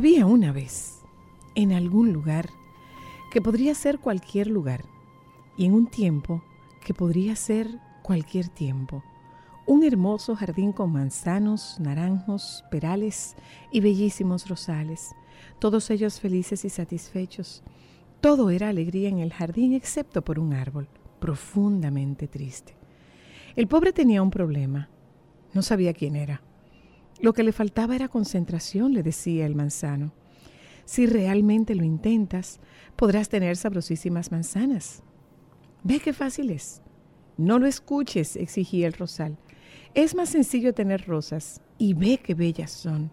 Había una vez, en algún lugar, que podría ser cualquier lugar, y en un tiempo que podría ser cualquier tiempo, un hermoso jardín con manzanos, naranjos, perales y bellísimos rosales, todos ellos felices y satisfechos. Todo era alegría en el jardín excepto por un árbol, profundamente triste. El pobre tenía un problema, no sabía quién era. Lo que le faltaba era concentración, le decía el manzano. Si realmente lo intentas, podrás tener sabrosísimas manzanas. Ve qué fácil es. No lo escuches, exigía el rosal. Es más sencillo tener rosas y ve qué bellas son.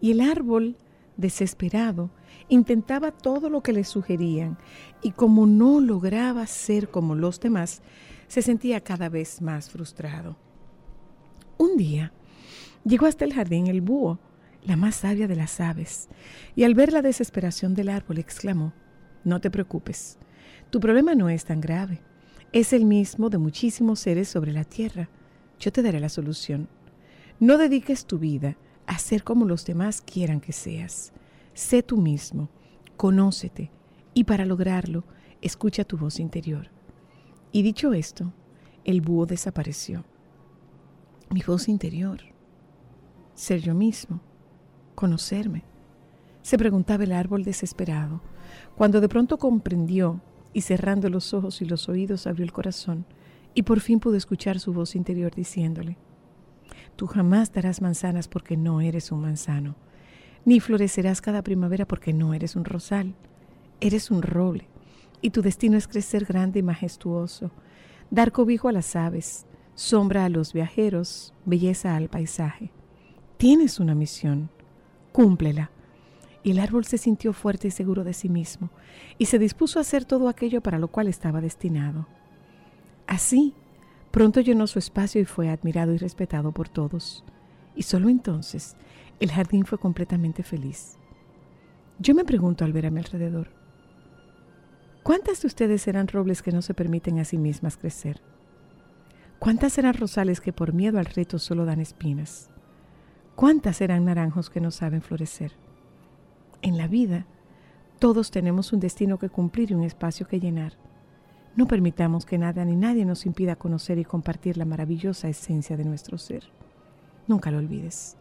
Y el árbol, desesperado, intentaba todo lo que le sugerían y como no lograba ser como los demás, se sentía cada vez más frustrado. Un día, Llegó hasta el jardín el búho, la más sabia de las aves, y al ver la desesperación del árbol exclamó, No te preocupes, tu problema no es tan grave, es el mismo de muchísimos seres sobre la tierra. Yo te daré la solución. No dediques tu vida a ser como los demás quieran que seas. Sé tú mismo, conócete, y para lograrlo, escucha tu voz interior. Y dicho esto, el búho desapareció. Mi voz interior ser yo mismo, conocerme. Se preguntaba el árbol desesperado, cuando de pronto comprendió y cerrando los ojos y los oídos abrió el corazón y por fin pudo escuchar su voz interior diciéndole, Tú jamás darás manzanas porque no eres un manzano, ni florecerás cada primavera porque no eres un rosal, eres un roble, y tu destino es crecer grande y majestuoso, dar cobijo a las aves, sombra a los viajeros, belleza al paisaje. Tienes una misión, cúmplela. Y el árbol se sintió fuerte y seguro de sí mismo, y se dispuso a hacer todo aquello para lo cual estaba destinado. Así, pronto llenó su espacio y fue admirado y respetado por todos. Y solo entonces el jardín fue completamente feliz. Yo me pregunto al ver a mi alrededor, ¿cuántas de ustedes serán robles que no se permiten a sí mismas crecer? ¿Cuántas serán rosales que por miedo al reto solo dan espinas? ¿Cuántas serán naranjos que no saben florecer? En la vida, todos tenemos un destino que cumplir y un espacio que llenar. No permitamos que nada ni nadie nos impida conocer y compartir la maravillosa esencia de nuestro ser. Nunca lo olvides.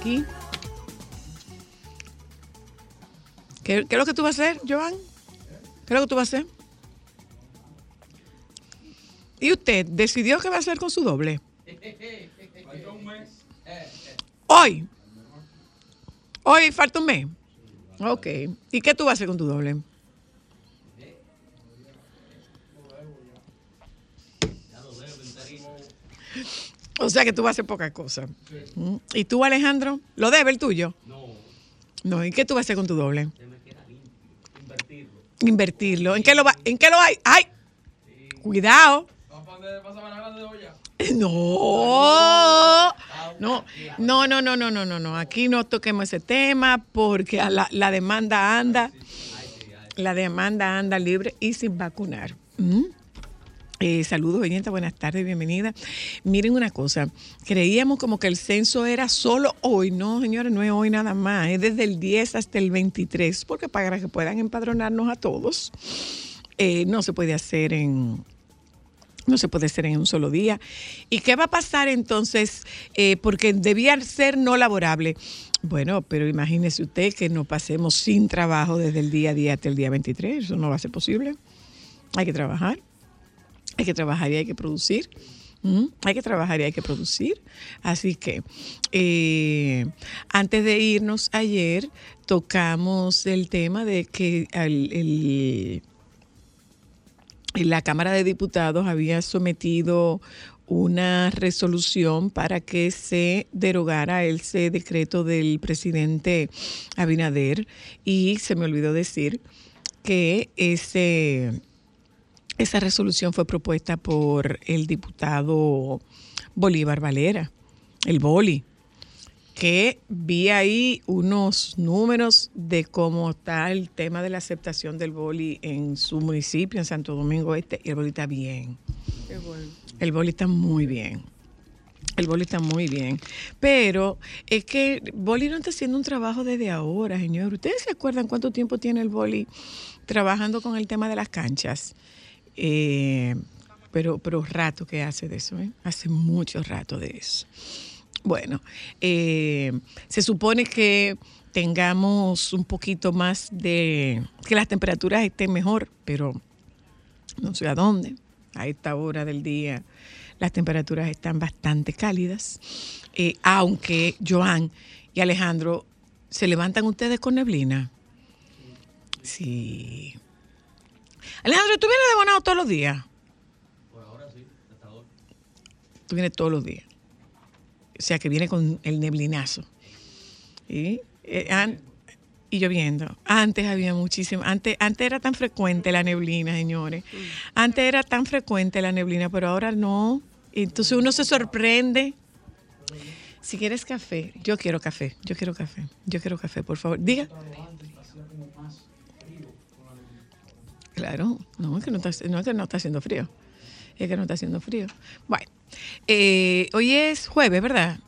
Aquí? ¿Qué, qué es lo que tú vas a hacer, Joan? ¿Qué es lo que tú vas a hacer? ¿Y usted decidió qué va a hacer con su doble? Hoy. Hoy falta un mes. Ok. ¿Y qué tú vas a hacer con tu doble? O sea que tú vas a hacer poca cosa. Mm. ¿Y tú, Alejandro? ¿Lo debe el tuyo? No. No, ¿y qué tú vas a hacer con tu doble? Invertirlo. ¿En qué lo va? ¿En qué lo hay? ¡Ay! Cuidado. No, no, no, no, no, no, no, no, no. Aquí no toquemos ese tema porque la demanda anda, la demanda anda libre y sin vacunar. ¿Mm? Eh, saludos, oyenta, buenas tardes, bienvenida. Miren una cosa, creíamos como que el censo era solo hoy, no, señores, no es hoy nada más, es desde el 10 hasta el 23, porque para que puedan empadronarnos a todos, eh, no se puede hacer en, no se puede hacer en un solo día. ¿Y qué va a pasar entonces? Eh, porque debía ser no laborable. Bueno, pero imagínese usted que nos pasemos sin trabajo desde el día 10 hasta el día 23. Eso no va a ser posible. Hay que trabajar. Hay que trabajar y hay que producir. ¿Mm? Hay que trabajar y hay que producir. Así que eh, antes de irnos ayer tocamos el tema de que el, la Cámara de Diputados había sometido una resolución para que se derogara ese decreto del presidente Abinader y se me olvidó decir que ese, esa resolución fue propuesta por el diputado Bolívar Valera, el Boli que vi ahí unos números de cómo está el tema de la aceptación del boli en su municipio, en Santo Domingo Este, y el boli está bien. El boli está muy bien. El boli está muy bien. Pero es que Boli no está haciendo un trabajo desde ahora, señor. ¿Ustedes se acuerdan cuánto tiempo tiene el Boli trabajando con el tema de las canchas? Eh, pero, pero rato que hace de eso, ¿eh? Hace mucho rato de eso. Bueno, eh, se supone que tengamos un poquito más de, que las temperaturas estén mejor, pero no sé a dónde. A esta hora del día las temperaturas están bastante cálidas, eh, aunque Joan y Alejandro, ¿se levantan ustedes con neblina? Sí. Alejandro, ¿tú vienes de Bonao todos los días? Por ahora sí, hasta ahora. Tú vienes todos los días o sea, que viene con el neblinazo. Y, eh, an- y lloviendo. Antes había muchísimo, antes, antes era tan frecuente la neblina, señores. Antes era tan frecuente la neblina, pero ahora no. Entonces uno se sorprende. Si quieres café, yo quiero café, yo quiero café, yo quiero café, por favor. Diga. Claro, no es que no está, no es que no está haciendo frío. Es que no está haciendo frío. Bueno, eh, hoy es jueves, ¿verdad?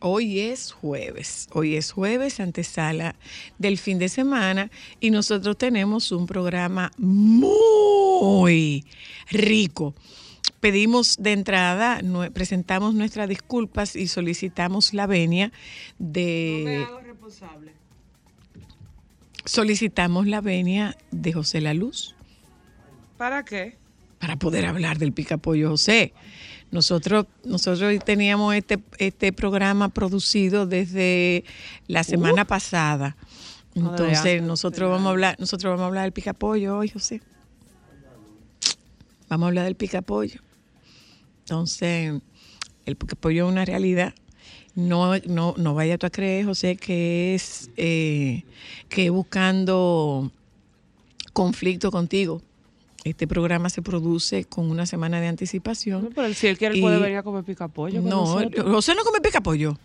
Hoy es jueves, hoy es jueves, antesala del fin de semana y nosotros tenemos un programa muy rico. Pedimos de entrada, presentamos nuestras disculpas y solicitamos la venia de... Solicitamos la venia de José La Luz ¿Para qué? para poder hablar del picapollo José. Nosotros, nosotros teníamos este, este programa producido desde la semana pasada. Entonces, nosotros vamos a hablar, nosotros vamos a hablar del picapollo hoy, José. Vamos a hablar del picapollo. Entonces, el picapollo es una realidad. No, no, no vaya tú a creer, José, que es eh, que buscando conflicto contigo. Este programa se produce con una semana de anticipación. No, pero si él quiere, él puede venir a comer pica pollo. con No. José no come pica pollo.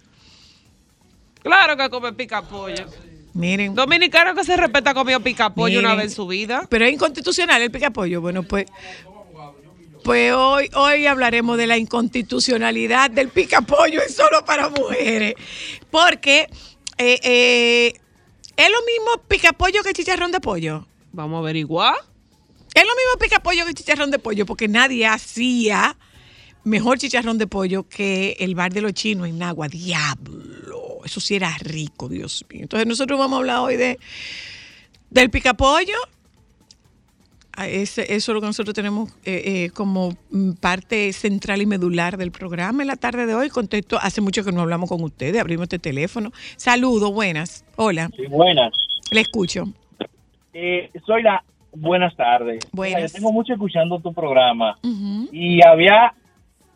Claro que come pica pollo. Miren, Dominicano que se respeta ha comido pica pollo una Miren. vez en su vida. pero es inconstitucional el pica pollo. Bueno, pues, pues hoy, hoy hablaremos de la inconstitucionalidad del pica pollo es solo para mujeres. Porque eh, eh, es lo mismo pica pollo que chicharrón de pollo. Vamos a averiguar. Es lo mismo pica pollo que chicharrón de pollo, porque nadie hacía mejor chicharrón de pollo que el bar de los chinos en Nagua. Diablo, eso sí era rico, Dios mío. Entonces nosotros vamos a hablar hoy de del pica pollo. Ese- eso es lo que nosotros tenemos eh, eh, como mm, parte central y medular del programa en la tarde de hoy. Contesto, hace mucho que no hablamos con ustedes, abrimos este teléfono. Saludos, buenas. Hola, Sí, buenas. le escucho. Eh, soy la. Buenas tardes. Buenas. Mira, yo tengo mucho escuchando tu programa y había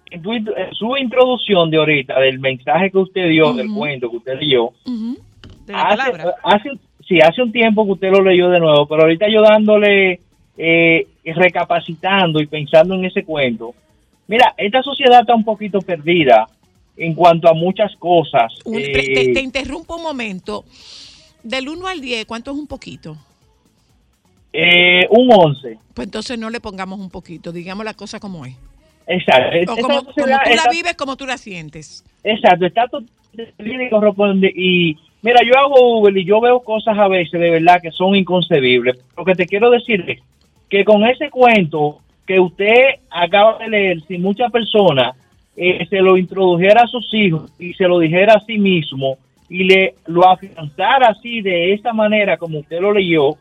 en, tu en su introducción de ahorita del mensaje que usted dio, del cuento que usted dio. Ujú. De la hace, palabra. hace, sí, hace un tiempo que usted lo leyó de nuevo, pero ahorita yo dándole eh, recapacitando y pensando en ese cuento, mira, esta sociedad está un poquito perdida en cuanto a muchas cosas. Un- Eh, te, te interrumpo un momento. Del 1 al 10, ¿cuánto es un poquito? Eh, un 11. Pues entonces no le pongamos un poquito, digamos la cosa como es. Exacto. O como, tú la está- vives, como tú la sientes. Exacto, está totalmente y corresponde. Y mira, yo hago Google y yo veo cosas a veces de verdad que son inconcebibles. Lo que te quiero decir es que con ese cuento que usted acaba de leer, si muchas personas eh, se lo introdujera a sus hijos y se lo dijera a sí mismo y le lo afianzara así de esa manera como usted lo leyó,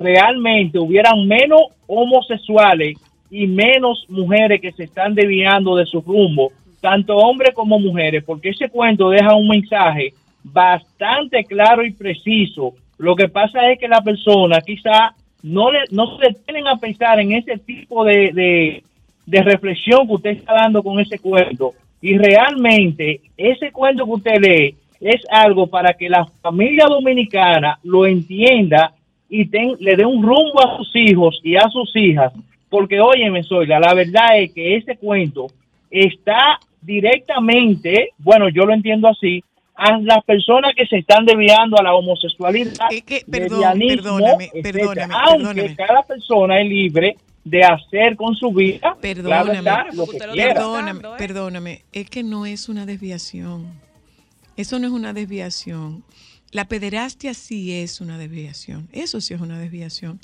realmente hubieran menos homosexuales y menos mujeres que se están desviando de su rumbo, tanto hombres como mujeres, porque ese cuento deja un mensaje bastante claro y preciso. Lo que pasa es que la persona quizá no, le, no se detienen a pensar en ese tipo de, de reflexión que usted está dando con ese cuento. Y realmente ese cuento que usted lee es algo para que la familia dominicana lo entienda y ten- le dé un rumbo a sus hijos y a sus hijas. Porque, óyeme, Zoila, la verdad es que ese cuento está directamente, bueno, yo lo entiendo así, a las personas que se están desviando a la homosexualidad, Es que, perdón, perdóname, etcétera. perdóname, aunque perdóname. cada persona es libre de hacer con su vida, Perdóname. lo que quiera. Perdóname, perdóname, es que no es una desviación. Eso no es una desviación. La pederastia sí es una desviación. Eso sí es una desviación.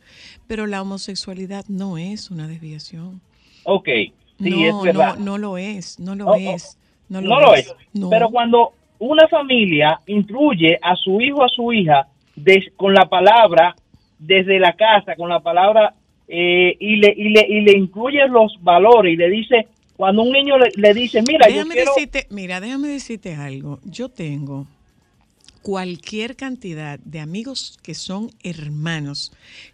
Pero la homosexualidad no es una desviación. Ok, sí, no, es verdad. no, no lo es. No lo Oh, oh, es. No lo, no lo es. Pero cuando una familia instruye a su hijo o a su hija des- con la palabra desde la casa, con la palabra eh, y, le, y, le, y le incluye los valores y le dice, cuando un niño le, le dice, mira, yo déjame quiero... decirte, mira, déjame decirte algo. Yo tengo cualquier cantidad de amigos que son hermanos,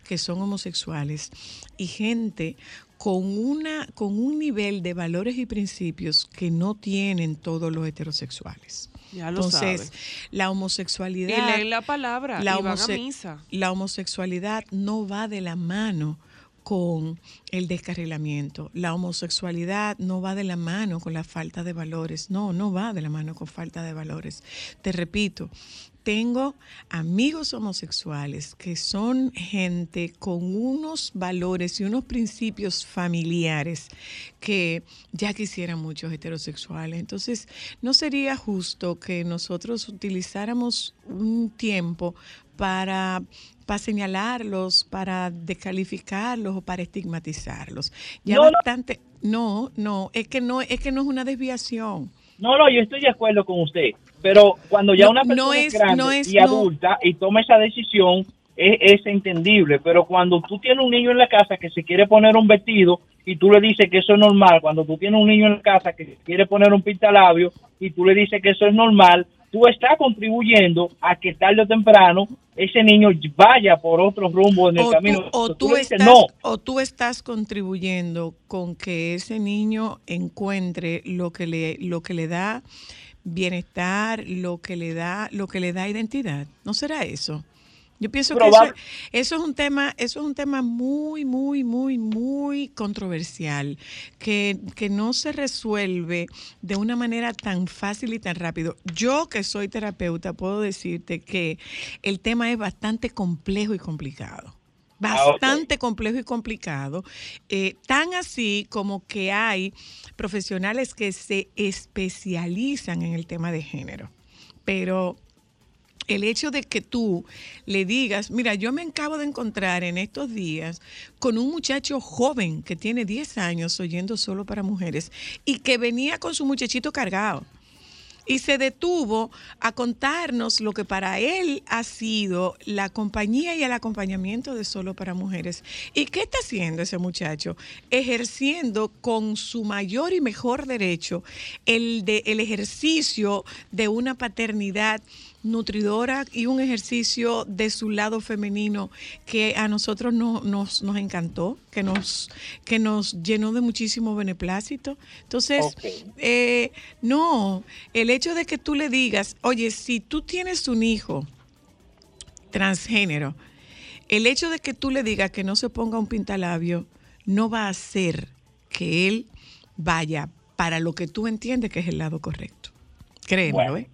que son homosexuales y gente con una con un nivel de valores y principios que no tienen todos los heterosexuales. Ya lo Entonces, sabe. la Y homosexualidad leen la palabra la y van a homose- misa. la homosexualidad no va de la mano con el descarrilamiento. La homosexualidad no va de la mano con la falta de valores. No, no va de la mano con falta de valores. Te repito, tengo amigos homosexuales que son gente con unos valores y unos principios familiares que ya quisieran muchos heterosexuales. Entonces, no sería justo que nosotros utilizáramos un tiempo para, para señalarlos, para descalificarlos o para estigmatizarlos. Ya No, bastante, no, no, es que no, es que no es una desviación. No, no, yo estoy de acuerdo con usted, pero cuando ya No- una persona no es, es- grande no es- y adulta y toma esa decisión, es, es entendible, pero cuando tú tienes un niño en la casa que se quiere poner un vestido y tú le dices que eso es normal, cuando tú tienes un niño en la casa que se quiere poner un pintalabio y tú le dices que eso es normal, tú estás contribuyendo a que tarde o temprano ese niño vaya por otro rumbo en el o camino. tú, o Tú tú le dices, estás, no, o tú estás contribuyendo con que ese niño encuentre lo que le, lo que le da bienestar, lo que le da, lo que le da identidad. ¿No será eso? Yo pienso que eso, es un tema, eso es un tema muy, muy, muy, muy controversial, que, que no se resuelve de una manera tan fácil y tan rápido. Yo que soy terapeuta puedo decirte que el tema es bastante complejo y complicado. Ah. Bastante complejo y complicado, eh, tan así como que hay profesionales que se especializan en el tema de género. Pero el hecho de que tú le digas, mira, yo me acabo de encontrar en estos días con un muchacho joven que tiene 10 años oyendo solo para mujeres y que venía con su muchachito cargado y se detuvo a contarnos lo que para él ha sido la compañía y el acompañamiento de Solo para Mujeres. ¿Y qué está haciendo ese muchacho? Ejerciendo con su mayor y mejor derecho el, de, el ejercicio de una paternidad nutridora y un ejercicio de su lado femenino que a nosotros no- nos, nos encantó, que nos, que nos llenó de muchísimo beneplácito. Entonces, eh, no, el hecho de que tú le digas, oye, si tú tienes un hijo transgénero, el hecho de que tú le digas que no se ponga un pintalabio no va a hacer que él vaya para lo que tú entiendes que es el lado correcto. Créemelo, Bueno. ¿eh?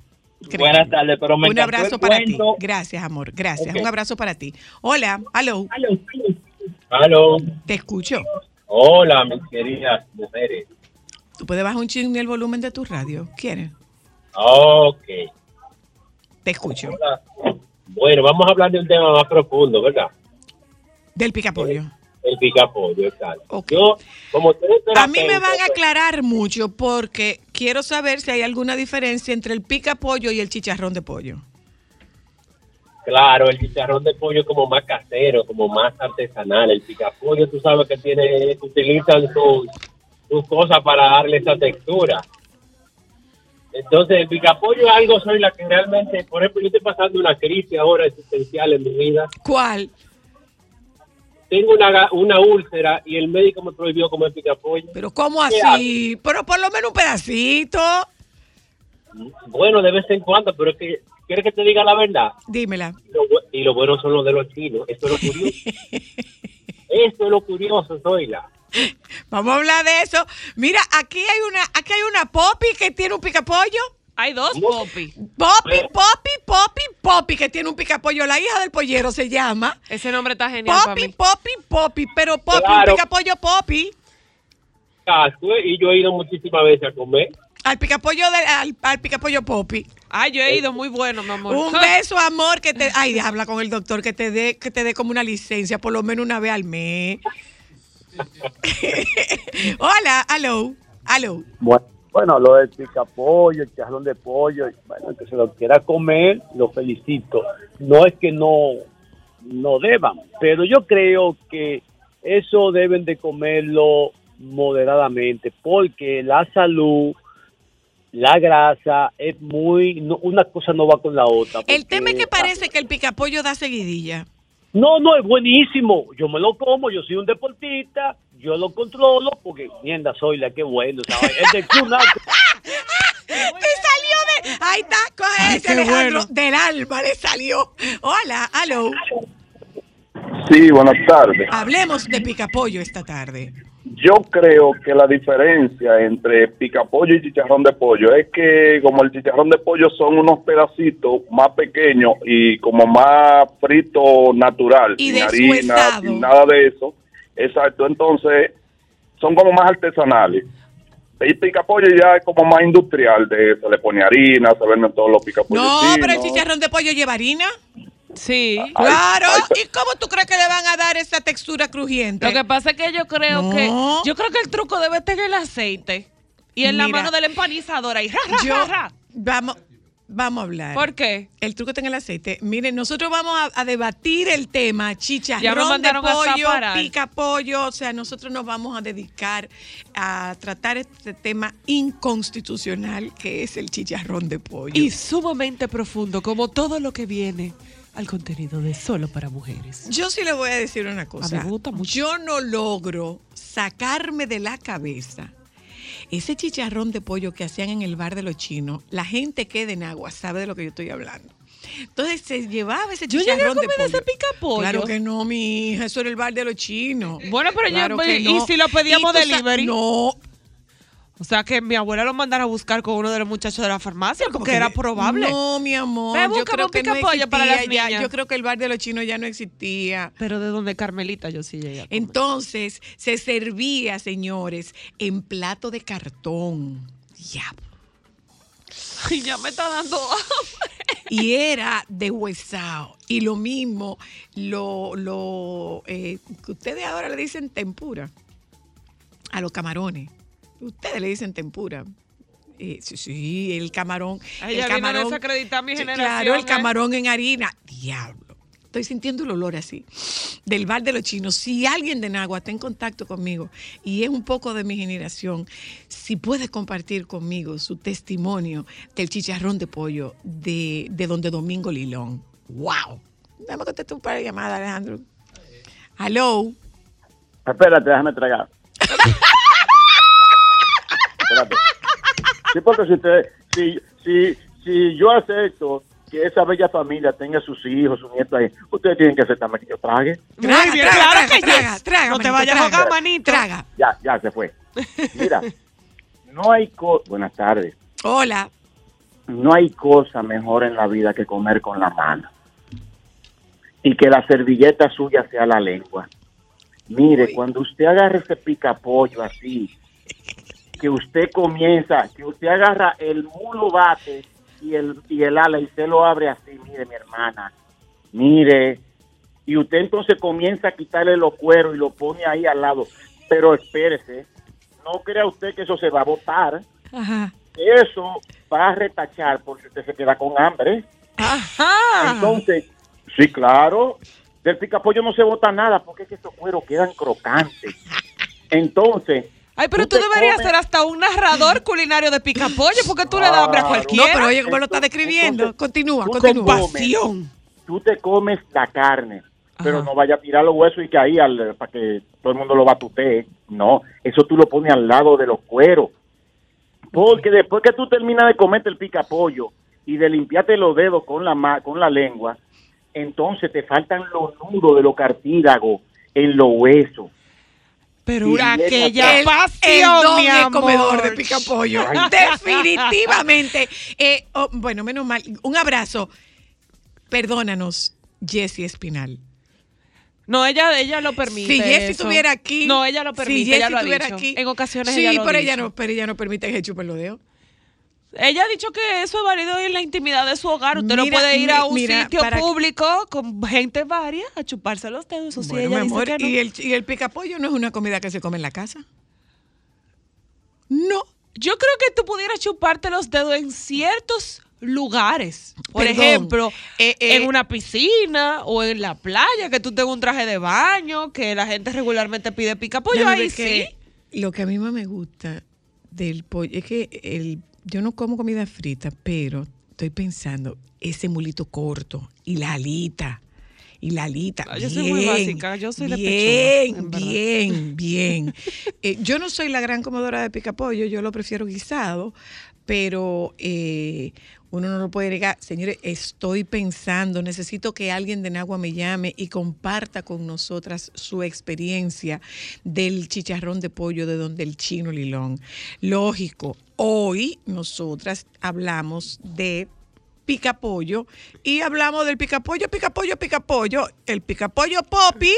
Buenas tardes, pero me Un abrazo el para ti. Gracias, amor. Gracias. Un abrazo para ti. Hola, aló, Aló. te escucho. Hola, mis queridas mujeres. ¿Tú puedes bajar un chingo el volumen de tu radio? ¿Quieres? Ok. Te escucho. Hola. Bueno, vamos a hablar de un tema más profundo, ¿verdad? Del picapollo. El picapollo, exacto. Ok. Yo, como tú eres A mí me van a aclarar mucho porque quiero saber si hay alguna diferencia entre el picapollo y el chicharrón de pollo. Claro, el chicharrón de pollo es como más casero, como más artesanal. El picapollo, tú sabes que tiene, utilizan sus, sus cosas para darle esa textura. Entonces, el picapollo es algo, soy la que realmente, por ejemplo, yo estoy pasando una crisis ahora existencial en mi vida. ¿Cuál? Tengo una, una úlcera y el médico me prohibió comer picapollo. Pero ¿cómo ¿Qué así? Pero por lo menos un pedacito. Bueno, de vez en cuando, pero es que, ¿quieres que te diga la verdad? Dímela. Lo y lo bueno son los de los chinos. Esto es lo curioso. Esto es lo curioso, Zoila. Vamos a hablar de eso. Mira, aquí hay una, aquí hay una Poppy que tiene un picapollo. Hay dos ¿Cómo? Poppy. Poppy, Bueno. Poppy, Poppy, Poppy que tiene un picapollo. La hija del pollero se llama. Ese nombre está genial para Poppy, mí. Poppy, Poppy. Pero Poppy, Claro. un picapollo Poppy. Y yo he ido muchísimas veces a comer. Al picapollo, de, al, al picapollo Poppy. Ay, yo he ido muy bueno, mi amor. Un beso, amor, que te. Ay, habla con el doctor que te dé, que te dé como una licencia, por lo menos una vez al mes. Hola, aló, aló. Bueno, bueno, lo del picapollo, el charrón de pollo, bueno, el que se lo quiera comer, lo felicito. No es que no, no deban, pero yo creo que eso deben de comerlo moderadamente, porque la salud, la grasa, es muy, no- una cosa no va con la otra. El tema es que parece que el picapollo da seguidilla. No, no, es buenísimo. Yo me lo como, yo soy un deportista, yo lo controlo, porque, mierda, soy la que bueno. ¿sabes? El de Kuna- ¡Te salió de! Ahí está, coge ese qué Alejandro. bueno. Del alma le salió. Hola, aló. Sí, buenas tardes. Hablemos de picapollo esta tarde. Yo creo que la diferencia entre picapollo y chicharrón de pollo es que como el chicharrón de pollo son unos pedacitos más pequeños y como más frito natural, Y sin harina, sin nada de eso. Exacto, entonces son como más artesanales. El picapollo ya es como más industrial, de se le pone harina, se venden todos los picapollos. No, pero el chicharrón de pollo lleva harina. Sí. Ay, Claro. ay, ¿Y cómo tú crees que le van a dar esa textura crujiente? Lo que pasa es que yo creo No. que yo creo que el truco debe estar en el aceite y en la mano de la empanizadora y ra, ra, Yo, ra, ra. vamos, vamos a hablar. ¿Por qué? El truco está en el aceite. Miren, nosotros vamos a, a debatir el tema Ya me chicharrón de a pollo, pica pollo. O sea, nosotros nos vamos a dedicar a tratar este tema inconstitucional que es el chicharrón de pollo. Y sumamente profundo, como todo lo que viene al contenido de Solo para Mujeres. Yo sí le voy a decir una cosa. A mí me gusta mucho. Yo no logro sacarme de la cabeza ese chicharrón de pollo que hacían en el bar de los chinos. La gente que de en agua sabe de lo que yo estoy hablando. Entonces se llevaba ese Yo llegué a chicharrón de comer pollo. ese picapollo. Claro que no, mi hija, eso era el bar de los chinos. Bueno, pero yo- Claro que ¿y si lo pedíamos delivery? No, O sea, que mi abuela lo mandara a buscar con uno de los muchachos de la farmacia, porque que- era probable. No, mi amor. Ve, yo creo un que no para las ya. niñas. Yo creo que el bar de los chinos ya no existía. Pero de donde Carmelita yo sí llegué a comer. Entonces se servía, señores, en plato de cartón. Diablo. Ay, ya me está dando hambre. Y era de huesado. Y lo mismo, lo, lo eh, que ustedes ahora le dicen tempura a los camarones. Ustedes le dicen tempura. Eh, sí, sí, el camarón. Ay, el ya vino a camarón. mi generación, Claro, el ¿eh? camarón en harina. Diablo. Estoy sintiendo el olor así. Del bar de los chinos. Si alguien de Nagua está en contacto conmigo y es un poco de mi generación, si puede compartir conmigo su testimonio del chicharrón de pollo de, de donde Domingo Lilón. ¡Wow! Déjame contestar un par de llamadas, Alejandro. Hello. Espérate, déjame tragar. Sí, porque si, usted, si, si, si yo acepto que esa bella familia tenga sus hijos, sus nietos ahí, ustedes tienen que aceptarme que yo trague. Muy Traga, bien, traga, claro que traga, yes. traga, No te vayas a ahogar, manito. Traga. Ya, ya se fue. Mira, no hay co buenas tardes. Hola. No hay cosa mejor en la vida que comer con la mano. Y que la servilleta suya sea la lengua. Mire, cuando usted agarra ese picapollo así, que usted comienza, que usted agarra el mulo bate y el, y el ala y usted lo abre así, mire mi hermana, mire, y usted entonces comienza a quitarle los cueros y lo pone ahí al lado, pero espérese, no crea usted que eso se va a botar, Ajá. eso va a retachar porque usted se queda con hambre. Ajá. Entonces, sí, claro, del picapollo no se bota nada porque es que esos cueros quedan crocantes. Entonces, Ay, pero tú deberías comes- ser hasta un narrador culinario de picapollo porque tú le das hambre a Claro. No, cualquiera. pero oye, ¿cómo lo está describiendo? entonces, Continúa, continúa. comes- Pasión. tú te comes la carne, pero Ajá. no vaya a tirar los huesos y que ahí al- para que todo el mundo lo batutee. No, eso tú lo pones al lado de los cueros. Porque después que tú terminas de comerte el picapollo y de limpiarte los dedos con la, ma- con la lengua, entonces te faltan los nudos de los cartílagos en los huesos. Pero Y una aquella el, pasión, el mi comedor de pica pollo. Ay. Definitivamente. Eh, oh, bueno, menos mal. Un abrazo. Perdónanos, Jessie Espinal. No, ella, ella lo permite. si Jessie estuviera aquí. No, ella lo permite. Si ella Jessie estuviera aquí. En ocasiones sí, ella lo ha pero ella no, pero ella no permite que se chupen los dedos. Ella ha dicho que eso es válido en la intimidad de su hogar. Usted no puede ir a un mira, sitio público con gente varia a chuparse los dedos. Eso sí, Bueno, ella mi dice amor, que no. y el, y el picapollo no es una comida que se come en la casa. No. Yo creo que tú pudieras chuparte los dedos en ciertos lugares. Por Perdón, ejemplo, eh, eh, en una piscina o en la playa, que tú tengas un traje de baño, que la gente regularmente pide pica pollo. Ahí sí. Lo que a mí más me gusta del pollo es que el, yo no como comida frita, pero estoy pensando ese mulito corto y la alita. Y la alita. Ah, yo soy muy bien, básica, yo soy de bien, pechuga, en verdad. bien, bien. Eh, yo no soy la gran comedora de pica pollo, yo lo prefiero guisado, pero eh, uno no lo puede negar. Señores, estoy pensando, necesito que alguien de Nagua me llame y comparta con nosotras su experiencia del chicharrón de pollo de donde el chino Lilón. Lógico, hoy nosotras hablamos de picapollo y hablamos del picapollo, picapollo, picapollo, el picapollo Poppy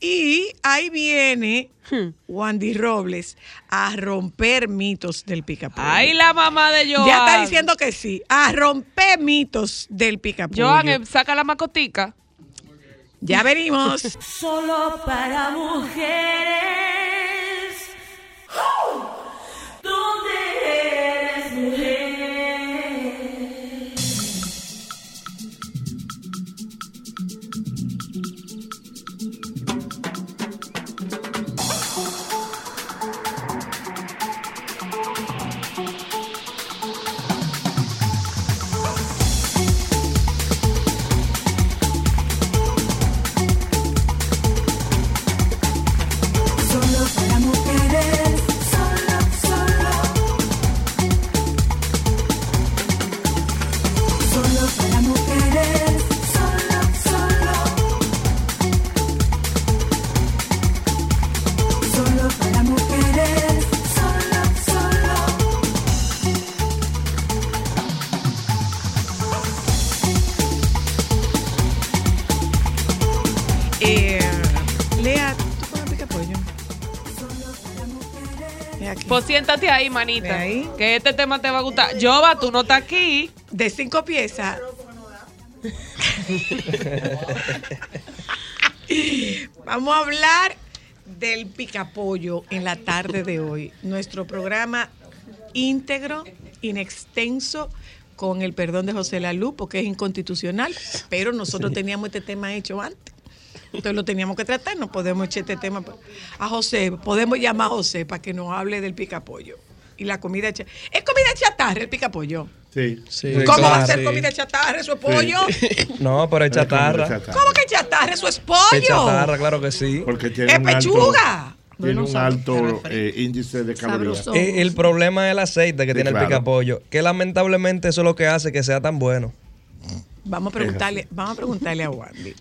y ahí viene Hmm. Wandy Robles a romper mitos del picapollo. Ay, la mamá de Joan. Ya está diciendo que sí, a romper mitos del picapollo. Joan, eh, saca la macotica. Ya venimos. Solo para mujeres. ¿Dónde Eh, Lea, ¿tú picapollo? Ve aquí. Pues siéntate ahí, manita. Ahí. Que este tema te va a gustar. Jova, tú no estás aquí. De cinco piezas. Vamos a hablar del picapollo en la tarde de hoy. Nuestro programa íntegro, inextenso, con el perdón de José Lalú, porque es inconstitucional, pero nosotros teníamos este tema hecho antes. Entonces lo teníamos que tratar, no podemos echar este tema a José, podemos llamar a José para que nos hable del picapollo. Y la comida ¿Es comida chatarra el picapollo? Sí. Sí, ¿Cómo va a ser Sí. comida chatarra? ¿Eso es pollo? No, pero es chatarra. ¿Cómo que chatarra? ¿Eso es Es pollo? chatarra, claro que sí. Porque tiene ¡Es un alto, pechuga! tiene un alto eh, índice de calorías. Eh, el problema es el aceite que Sí, tiene claro. el picapollo, que lamentablemente eso es lo que hace que sea tan bueno. Vamos a preguntarle, vamos a preguntarle a Wandy.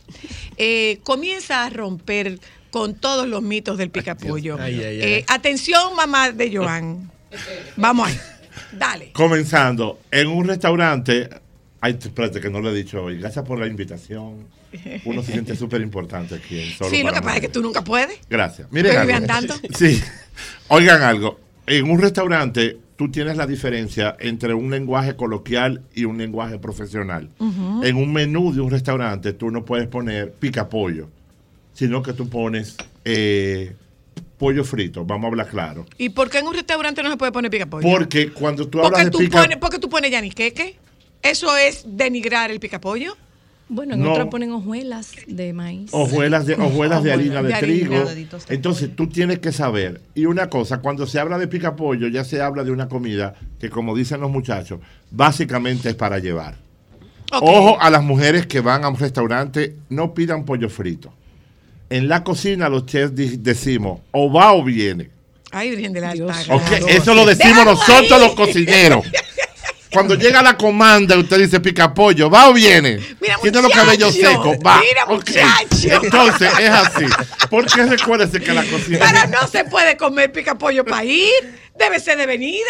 Eh, comienza a romper con todos los mitos del picapollo. Eh, atención, mamá de Joan. Vamos ahí. Dale. Comenzando, en un restaurante, ay, espérate que no lo he dicho hoy, gracias por la invitación. Uno se siente súper importante aquí. en Solo sí, lo que pasa es que tú nunca puedes. Gracias. Miren algo. andando. Sí. Oigan algo. En un restaurante, tú tienes la diferencia entre un lenguaje coloquial y un lenguaje profesional. En un menú de un restaurante, tú no puedes poner pica pollo, sino que tú pones eh, pollo frito. Vamos a hablar claro. ¿Y por qué en un restaurante no se puede poner picapollo? Porque cuando tú hablas porque de tú pica pones, porque tú pones yaniqueque. Eso es denigrar el picapollo. Bueno, en No. otra ponen hojuelas de maíz. hojuelas de, hojuelas de harina de, trigo. Entonces tú tienes que saber. Y una cosa, cuando se habla de pica pollo, ya se habla de una comida que, como dicen los muchachos, básicamente es para llevar. Ojo a las mujeres que van a un restaurante, no pidan pollo frito. En la cocina los chefs decimos, o va o viene. Ay, Virgen de la Alta Ok, Gracia. Eso lo decimos nosotros ahí. los cocineros. Cuando llega la comanda, usted dice pica pollo, ¿va o viene? Mira, Tiene los cabellos secos, va. mira, Ok. muchacho. Entonces es así. Porque recuérdese que la cocina Pero no se puede comer picapollo para ir. Debe ser de venida.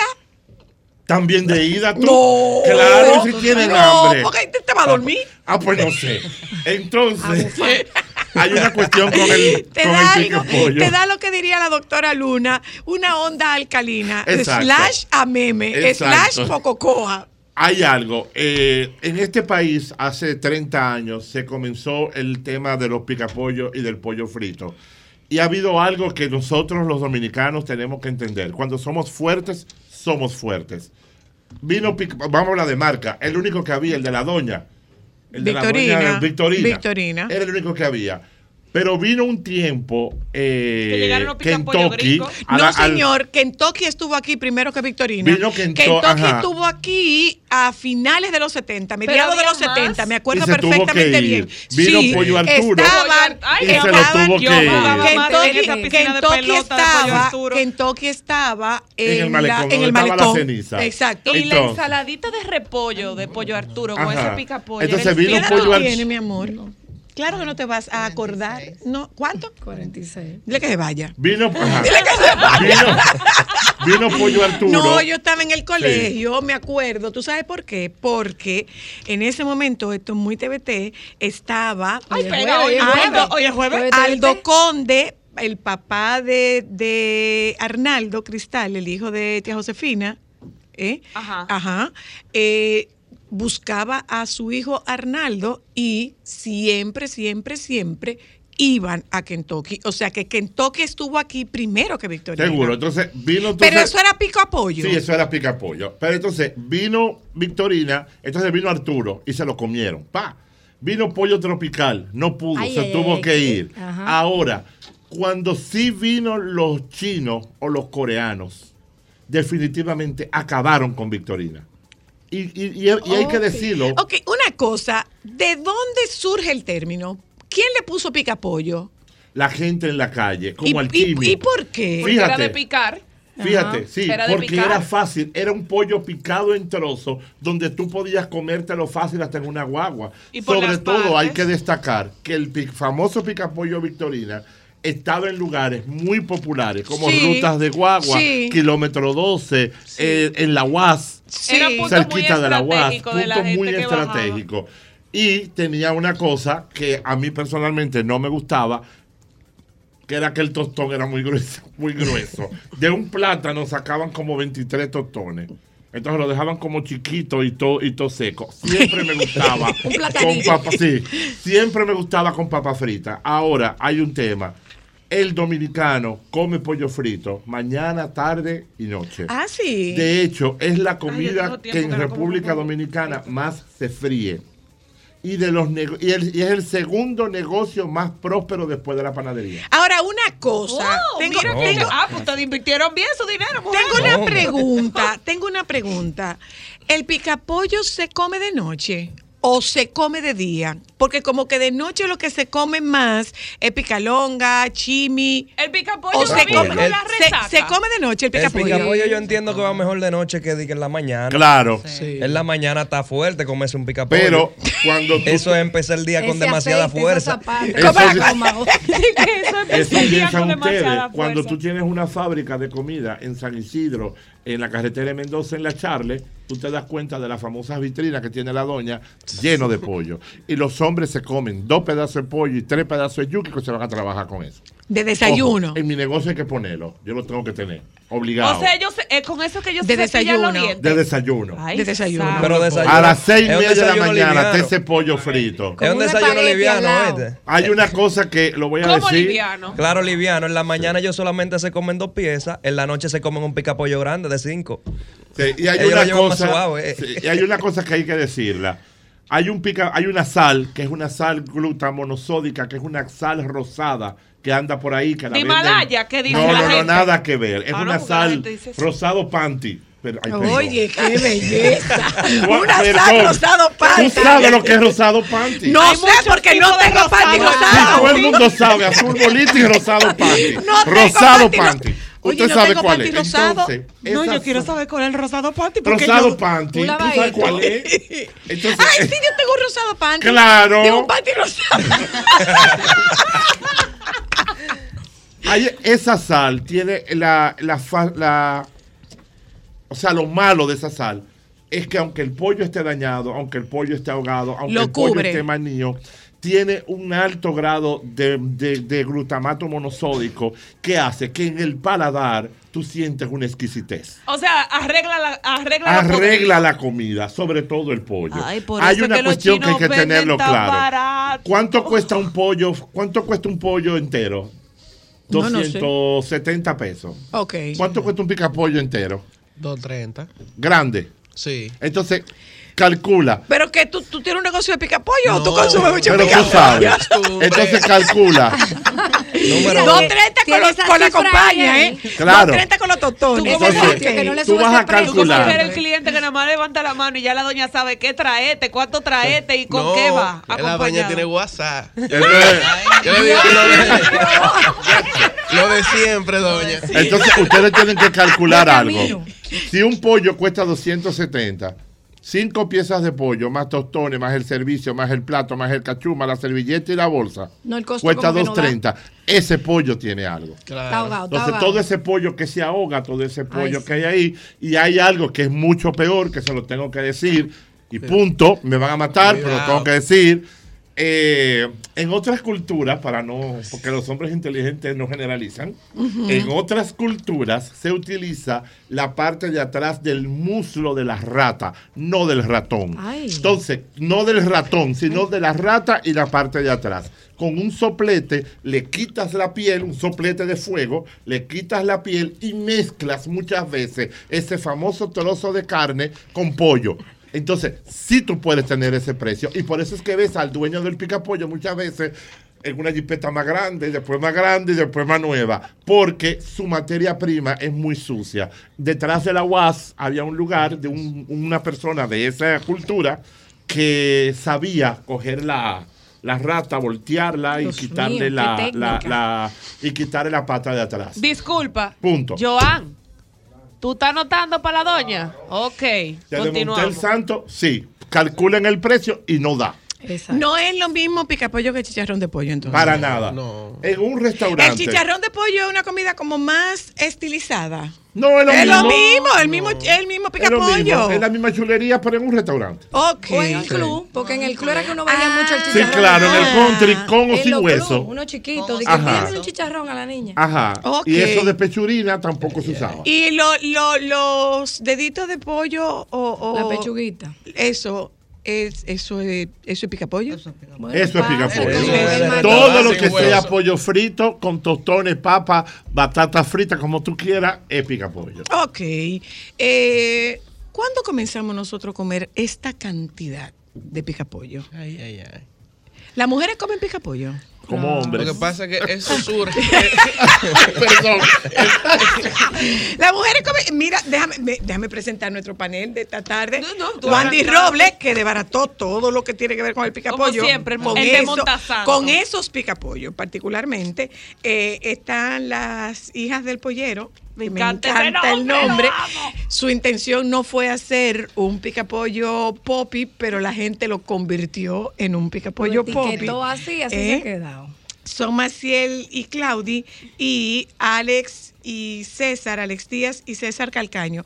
también de ida tú. No. claro, si tienen No, hambre. porque te, te va a dormir. Ah, pues no sé. Entonces, hay una cuestión con el, Te con da, el algo, te da lo que diría la doctora Luna, una onda alcalina, Exacto. slash a meme, Exacto. slash poco coja. Hay algo. eh, en este país, hace 30 años, se comenzó el tema de los picapollos y del pollo frito. Y ha habido algo que nosotros los dominicanos tenemos que entender. Cuando somos fuertes, somos fuertes. Vino, vamos a hablar de marca, el único que había, el de la doña. El de la Victorina. Victorina. Era el único que había. Pero vino un tiempo eh, Que llegaron los Kentucky. a No, la- al- señor, Kentucky estuvo aquí primero que Victorina. Vino Kentucky ajá. estuvo aquí a finales de los 70, mediados de los 70, me acuerdo Y se tuvo perfectamente que ir. bien. Vino Sí, Pollo Arturo. Estaban, y se lo tuvo que ir. más Kentucky, Kentucky estaba. Kentucky en, En el malecón, la- en el estaba la malecón. ceniza. Exacto. Y la Entonces- ensaladita de repollo de pollo Arturo con Ajá. ese pica pollo. Entonces vino ¿Qué edad Pollo Arturo. tienes, mi amor? Claro que no te vas a acordar. No, ¿Cuánto? 46. Dile que se vaya. Vino. Dile que se vaya. vino, vino Pollo Arturo. No, yo estaba en el colegio, me acuerdo. ¿Tú sabes por qué? Porque en ese momento, esto es muy TBT, estaba Ay, jueves, hoy es Aldo- jueves. Hoy es jueves. jueves. Aldo Conde, el papá de, de Arnaldo Cristal, el hijo de tía Josefina, ¿eh? Ajá. Ajá. eh, buscaba a su hijo Arnaldo y siempre, siempre, siempre iban a Kentucky. O sea que Kentucky estuvo aquí primero que Victoria. Seguro. Entonces vino. entonces- Pero eso era pico a pollo. Sí, eso era pica pollo. Pero entonces vino Victorina, entonces vino Arturo y se lo comieron. Pa. Vino pollo tropical, no pudo, Ay, se ay, tuvo ay. que ir. Ajá. Ahora, cuando sí vino los chinos o los coreanos, definitivamente acabaron con Victorina. Y, y- y- y hay que Ok. decirlo. Ok, una cosa, ¿de dónde surge el término? ¿Quién le puso pica pollo? La gente en la calle, como ¿Y, alquimia. y, y por qué? Porque era Fíjate. de picar. Fíjate, Ajá. sí, Era porque picar. era fácil, era un pollo picado en trozos donde tú podías comértelo fácil hasta en una guagua. Y Sobre todo hay que destacar que el famoso picapollo Victorina estaba en lugares muy populares como Sí, rutas de guagua, sí. kilómetro 12, eh, en la UAS, cerquita de la UAS, la punto muy bajaba. estratégico. Y tenía una cosa que a mí personalmente no me gustaba, que era que el tostón era muy grueso, muy grueso. De un plátano sacaban como 23 tostones. Entonces lo dejaban como chiquito y todo y todo seco. Siempre me gustaba con papa, sí, siempre me gustaba con papa frita. Ahora hay un tema. El dominicano come pollo frito mañana, tarde y noche. Ah, sí. De hecho, es la comida que en que República. Dominicana más se fríe. Y, de los y, el- y es el segundo negocio más próspero después de la panadería. Ahora, una cosa. Oh, tengo, mira tengo- ah, pues ustedes invirtieron bien su dinero, mujer. tengo una pregunta. Tengo una pregunta. ¿El picapollo se come de noche? O se come de día? Porque como que de noche lo que se come más es picalonga, chimi. El picapollo O se come, con la se, resaca. se come de noche el El picapollo. picapollo yo entiendo que va mejor de noche que, de que en la mañana. Claro. En la mañana está fuerte comerse un picapollo. Pero cuando tú- Eso es empezar el día con Ese demasiada aceite, fuerza. Eso. Eso el día piensan con ustedes. demasiada Cuando fuerza. tú tienes una fábrica de comida en San Isidro, en la carretera de Mendoza, en la Charle, tú te das cuenta de las famosas vitrinas que tiene la doña lleno de pollo. Y los hombres se comen dos pedazos de pollo y tres pedazos de yuca que se van a trabajar con eso. De desayuno. Ojo, en mi negocio hay que ponerlo. Yo lo tengo que tener. Obligado. O sea, ellos eh, con eso que ellos De se los desayuno. dientes. de desayuno. Ay, De desayuno. sabe. Pero desayuno. A las seis y media de la mañana, te ese pollo frito. Es un un desayuno liviano. ¿oíste? Hay una cosa que lo voy a ¿Cómo decir. liviano? Claro, liviano. En la mañana ellos solamente se comen dos piezas. En la noche se comen un picapollo grande de cinco. Sí, y hay una cosa, suave, eh. sí, y hay una cosa que hay que decirla. Hay un pica, hay una sal que es una sal glutamonosódica, que es una sal rosada que anda por ahí que la Himalaya, que dice No, la no, no, gente. nada que ver. Es Ah, no, una la sal rosado panty. Pero, ay. Oye, qué belleza. Una perdón. sal rosado panty. ¿Tú sabes lo que es rosado panty? No Hay sé porque no tengo panty rosado. Sí, rosado. todo el mundo sabe, azul bolito y rosado panty. No tengo rosado panty panty. Oye, Usted no sabe tengo cuál panty es. rosado. Entonces, no, yo quiero saber cuál es el rosado panty. Porque Rosado yo- panty. ¿Tú sabes cuál es? Entonces, Ay, sí, yo tengo un rosado panty. Claro. Tengo un panty rosado. Hay- esa sal tiene la, la, la- O sea, lo malo de esa sal es que aunque el pollo esté dañado, aunque el pollo esté ahogado, aunque Lo el pollo esté manío, tiene un alto grado de, de- de glutamato monosódico que hace que en el paladar tú sientes una exquisitez. O sea, arregla la, arregla la Arregla la comida, sobre todo el pollo. Ay, por Hay una que cuestión que hay que tenerlo claro. barato. ¿Cuánto cuesta un pollo? ¿Cuánto cuesta un pollo entero? No, no sé. 270 pesos. Ok. ¿Cuánto cuesta un picapollo entero? 230. Grande. Sí. Entonces, calcula. Pero que tú, tú tienes un negocio de picapollo o tú No, consumes mucho Pero tú sabes. Entonces calcula. Número Dos dos. treinta con, Tiene los- con la compañía. ¿eh? Claro. Dos treinta con los totones. Tú Entonces, que no le tú vas a. Tú calcular. que eres el cliente que nada más levanta la mano y ya la doña sabe qué traete, cuánto traete y con no, qué va. La doña tiene WhatsApp. Entonces, Yo le digo lo de, lo de siempre, doña. entonces, ustedes tienen que calcular algo. Si un pollo cuesta 270, cinco piezas de pollo, más tostones, más el servicio, más el plato, más el cachú, más la servilleta y la bolsa, No, el costo cuesta como que no da. 230. Ese pollo tiene algo. Está Claro. ahogado, está Entonces, ahogado. todo ese pollo que se ahoga, todo ese pollo que hay ahí, y hay algo que es mucho peor, que se lo tengo que decir, y punto, me van a matar, pero lo tengo que decir. Eh, en otras culturas, para no, porque los hombres inteligentes no generalizan, en otras culturas se utiliza la parte de atrás del muslo de la rata, no del ratón. Ay. Entonces, no del ratón, sino de la rata y la parte de atrás. Con un soplete le quitas la piel, un soplete de fuego, le quitas la piel y mezclas muchas veces ese famoso trozo de carne con pollo. Entonces, sí tú puedes tener ese precio. Y por eso es que ves al dueño del picapollo muchas veces en una jipeta más grande, después más grande y después más nueva, porque su materia prima es muy sucia. Detrás de la UAS había un lugar de un- una persona de esa cultura que sabía coger la, la rata, voltearla y Dios quitarle mío, la, la, la- y quitarle la pata de atrás. Disculpa. Punto. Joan, ¿tú estás anotando para la doña? Ok, ¿Te desmonté el santo? Sí. Calculen el precio y no da. Exacto. No es lo mismo picapollo que chicharrón de pollo, entonces. Para nada. No. En un El restaurante. chicharrón de pollo es una comida como más estilizada. No, es lo es mismo. lo mismo, el mismo, el mismo Es lo mismo. picapollo. Es la misma chulería, pero en un restaurante. Ok. O en el club, porque en el club era que uno veía mucho el Sí, chicharrón. claro, en el Ah. country con o sin hueso. club, uno chiquito, de que un chicharrón a la niña. Ajá. Ok. Y eso de pechurina tampoco se usaba. Y lo, lo- los deditos de pollo o, o- La pechuguita. Eso es eso es eso es picapollo. Bueno, Eso es picapollo. Eso maíz. Todo lo que hueso. sea pollo frito con tostones, papa, batata frita, como tú quieras, es picapollo. Ok. Eh, ¿Cuándo comenzamos nosotros a comer esta cantidad de picapollo? Ay, ay, ay. ¿Las mujeres comen picapollo? Como hombres. Lo que pasa es que eso surge. Perdón. Las mujeres comen. Mira, déjame, me- déjame presentar nuestro panel de esta tarde. tú Wandy arranca. Robles, que desbarató todo lo que tiene que ver con el picapollo. Como siempre, el con, el de eso- Montasanto. con esos picapollos, particularmente, eh, están las hijas del pollero. Me encanta encanta, ese el nombre. Su intención no fue hacer un picapollo poppy, pero la gente lo convirtió en un picapollo Lo poppy. así, así ¿Eh? se ha quedado. Son Maciel y Claudi y Alex y César, Alex Díaz y César Calcaño.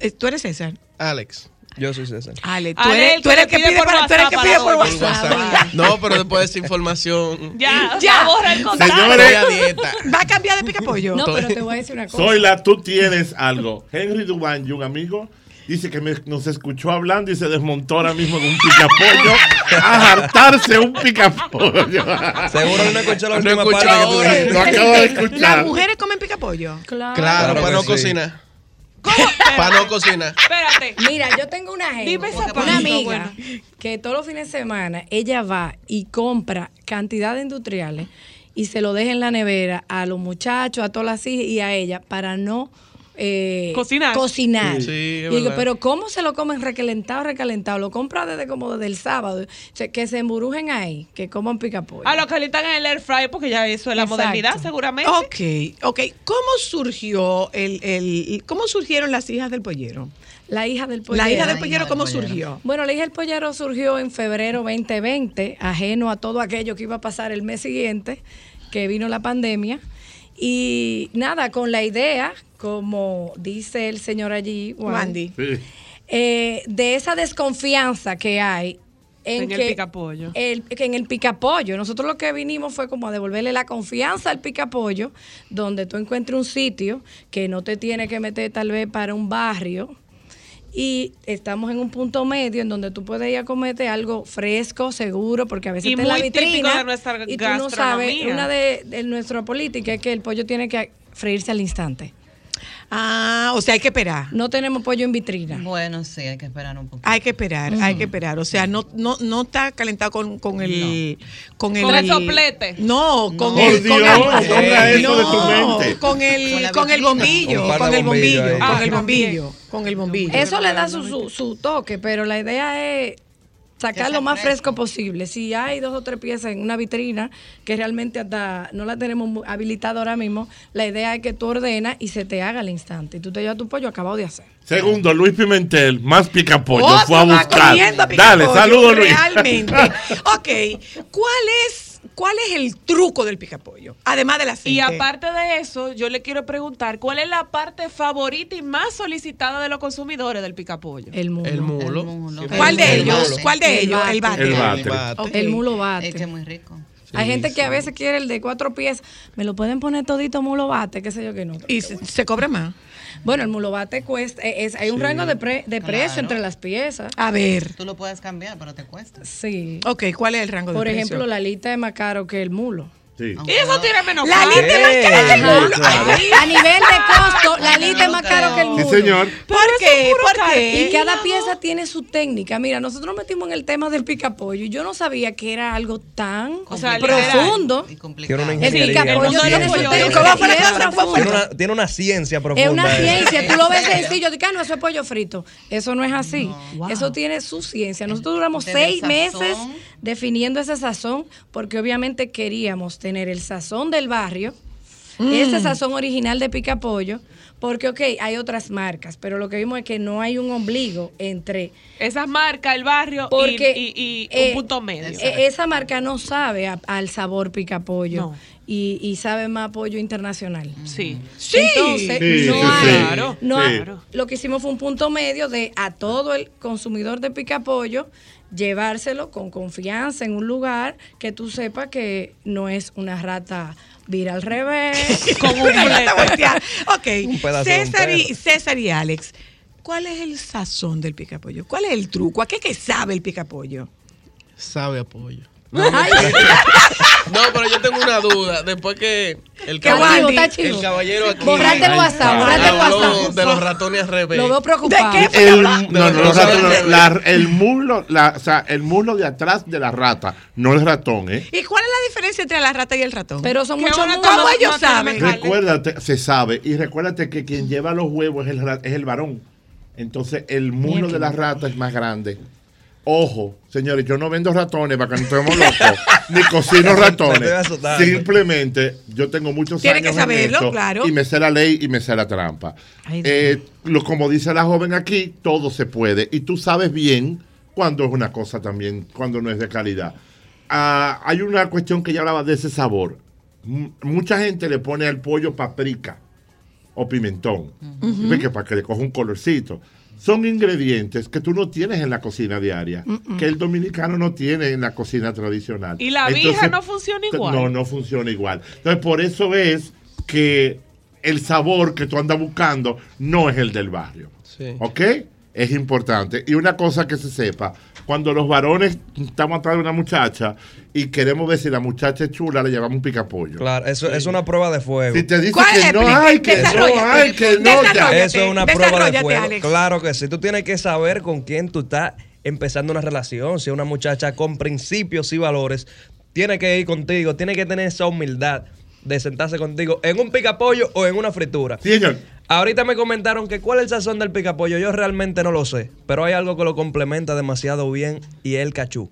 Eh, ¿Tú eres César? Alex. Yo soy César. Ale, tú Ale, eres, el tú que eres le el que pide pide por para- tú eres el que WhatsApp pide a por WhatsApp. WhatsApp. No, pero después de esa información. Ya, Ya. borra el contacto. Señores, Estoy a dieta. ¿Va a cambiar de picapollo? No, pero te voy a decir una cosa. Zoila, tú tienes algo. Henry Dubán, y un amigo, dice que me- nos escuchó hablando y se desmontó ahora mismo en un picapollo a hartarse un picapollo. Seguro no escuché la No última parte que tú. Lo acabo de ¿Las escuchar. mujeres comen picapollo? Claro. Claro, para que no sí. cocinar. ¿Cómo? Para no cocinar. Espérate. Mira, yo tengo una gente, Dime esa una amiga, bueno. que todos los fines de semana ella va y compra cantidad de industriales y se lo deja en la nevera a los muchachos, a todas las hijas y a ella para no eh, Cocinar. cocinar. Sí. Sí, y es digo, pero ¿cómo se lo comen recalentado, recalentado? Lo compra desde como desde el sábado. O sea, que se emburujen ahí, que coman picapollo. A los que calientan en el air fryer, porque ya eso es la Exacto. modernidad, seguramente. Ok, ok. ¿Cómo surgió el, el, cómo surgieron las hijas del pollero? La hija del pollero. La hija del pollero, del ¿cómo pollero. surgió? Bueno, la hija del pollero surgió en febrero 2020, ajeno a todo aquello que iba a pasar el mes siguiente, que vino la pandemia. Y nada, con la idea, como dice el señor allí, Wandy. Sí. eh, de esa desconfianza que hay en, En que el picapollo. el- en el picapollo. Nosotros lo que vinimos fue como a devolverle la confianza al picapollo, donde tú encuentres un sitio que no te tiene que meter tal vez para un barrio. Y estamos en un punto medio en donde tú puedes ir a comerte algo fresco, seguro, porque a veces Y está en la vitrina de nuestra y tú no sabes. Una de, de nuestra política es que el pollo tiene que freírse al instante. Ah, o sea, hay que esperar. No tenemos pollo en vitrina. Bueno, sí, hay que esperar un poquito. Hay que esperar, hay que esperar. O sea, no, no, no está calentado con, con el, con el. Con el soplete. No, con el. con Dios, el- ponga eso de tu no, mente. Con el, Con el bombillo, con el bombillo, con el bombillo, con el bombillo. Eso le da su, su, su toque, pero la idea es sacar lo más fresco. fresco posible. Si hay dos o tres piezas en una vitrina que realmente hasta no la tenemos habilitada ahora mismo, la idea es que tú ordenas y se te haga al instante. Y tú te llevas tu pollo acabado de hacer. Segundo, Luis Pimentel, más picapollo. Otro fue a buscar. Dale, saludos, Luis. Realmente. ok, ¿cuál es, ¿cuál es el truco del picapollo? Además del aceite. Y aparte de eso, yo le quiero preguntar, ¿cuál es la parte favorita y más solicitada de los consumidores del picapollo? El mulo. El mulo. El mulo. ¿Cuál de El ellos? mulo. ¿Cuál de El ellos? bate. El bate. El bate. bate. El mulo bate. Es que es muy rico. Hay gente que a veces quiere el de cuatro pies, me lo pueden poner todito mulo bate, qué sé yo que no. Y se, se cobra más. Bueno, el mulo bate cuesta, eh, es, hay un rango de, pre- de precio entre las piezas. A ver. Tú lo puedes cambiar, pero te cuesta. Sí. Ok, ¿cuál es el rango de Por precio? ejemplo, la alita es más caro que el mulo. Sí. Y eso tiene menos La lista es más cara que el Ajá, mulo. claro. Ay, A nivel de costo, la lita es más caro que el Sí, mulo. señor. ¿Por qué? ¿Por qué? Y cada pieza tiene su técnica. Mira, nosotros nos metimos en el tema del picapollo y yo no sabía que era algo tan O sea, profundo. Y complicado. Tiene una El picapollo mundo tiene su técnica. Tiene una, tiene una ciencia profunda. Es una eh. ciencia, tú lo ves sencillo, dices, ah, no, eso es pollo frito. Eso no es así. Eso tiene su ciencia. Nosotros duramos seis meses definiendo ese sazón porque obviamente queríamos tener el sazón del barrio, ese sazón original de pica pollo, porque, ok, hay otras marcas, pero lo que vimos es que no hay un ombligo entre... Esas marcas, el barrio y- Porque y, y eh, un punto medio. eh, esa marca no sabe a- al sabor pica pollo No. y, y sabe más pollo internacional. Sí. Entonces, Sí, no sí, hay, sí. Claro, no sí. hay- lo que hicimos fue un punto medio de a todo el consumidor de picapollo llevárselo con confianza en un lugar que tú sepas que no es una rata vira al revés. Con un. Ok, Un César y. César y Alex, ¿cuál es el sazón del picapollo? ¿Cuál es el truco? ¿A qué que sabe el picapollo? Sabe a pollo. Ay, No, pero yo tengo una duda. Después que el, Qué caballero, el caballero aquí Borrate el WhatsApp, borrate el WhatsApp. de los ratones al revés. Lo veo preocupado. El, no, no, los ratones, la- el muslo, la, o sea, el muslo de atrás de la rata, no el ratón, ¿eh? ¿Y cuál es la diferencia entre la rata y el ratón? Pero son muchos mundos. ¿Cómo ellos no saben? Recuérdate, se sabe, y recuérdate que quien lleva los huevos es el, es el varón. Entonces, el muslo de la rata es más grande. Ojo, señores, yo no vendo ratones para que no estemos locos, ni cocino ratones. Simplemente, yo tengo muchos Tiene años que saberlo, en esto claro. y me sé la ley y me sé la trampa. Ay. Eh, lo, como dice la joven aquí, todo se puede. Y tú sabes bien cuando es una cosa también, cuando no es de calidad. Ah, hay una cuestión que ya hablaba de ese sabor. M- mucha gente le pone al pollo paprika o pimentón. ¿Ve que para que le coja un colorcito. Son ingredientes que tú no tienes en la cocina diaria, Mm-mm. que el dominicano no tiene en la cocina tradicional. Y la vija no funciona igual. No, no funciona igual. Entonces, por eso es que el sabor que tú andas buscando no es el del barrio. Sí. ¿Ok? Es importante. Y una cosa que se sepa, cuando los varones estamos atrás de una muchacha y queremos ver si la muchacha es chula, le llevamos un picapollo. Claro, eso es una prueba de fuego. Si te dice que no hay, que no hay, que no, ya. Eso es una prueba de fuego. Alex. Claro que sí. Tú tienes que saber con quién tú estás empezando una relación. Si es una muchacha con principios y valores, tiene que ir contigo, tiene que tener esa humildad de sentarse contigo en un picapollo o en una fritura. Señor. Ahorita me comentaron que cuál es el sazón del picapollo. Yo realmente no lo sé, pero hay algo que lo complementa demasiado bien y es el cachú.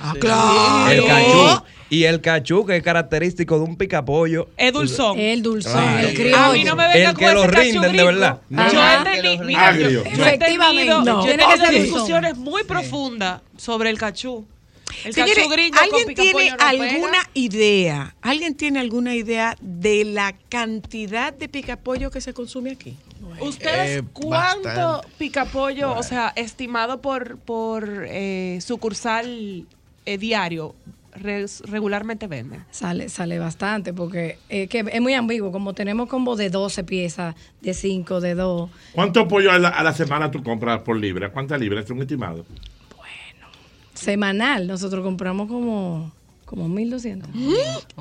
Ah, claro. El cachú. Y el cachú, que es característico de un picapollo. Es dulzón. El dulzón, Claro. el criollo. A mí no me venga El que lo rinden, de verdad. Yo Ajá. he tenido, Que lo mira, yo, Agrio. yo he Efectivamente, tenido, no. yo he tenido discusiones muy profundas sobre el cachú. El Señores, ¿alguien tiene pega. alguna idea? ¿Alguien tiene alguna idea de la cantidad de picapollo que se consume aquí? ¿Ustedes Eh, cuánto bastante. picapollo, o sea, estimado por, por eh, sucursal eh, diario, regularmente venden? Sale, sale bastante porque es que es muy ambiguo. Como tenemos combo de 12 piezas, de 5, de 2. ¿Cuánto pollo a la, a la semana tú compras por libra? ¿Cuántas libras? Es un estimado. Semanal, nosotros compramos como, como 1200.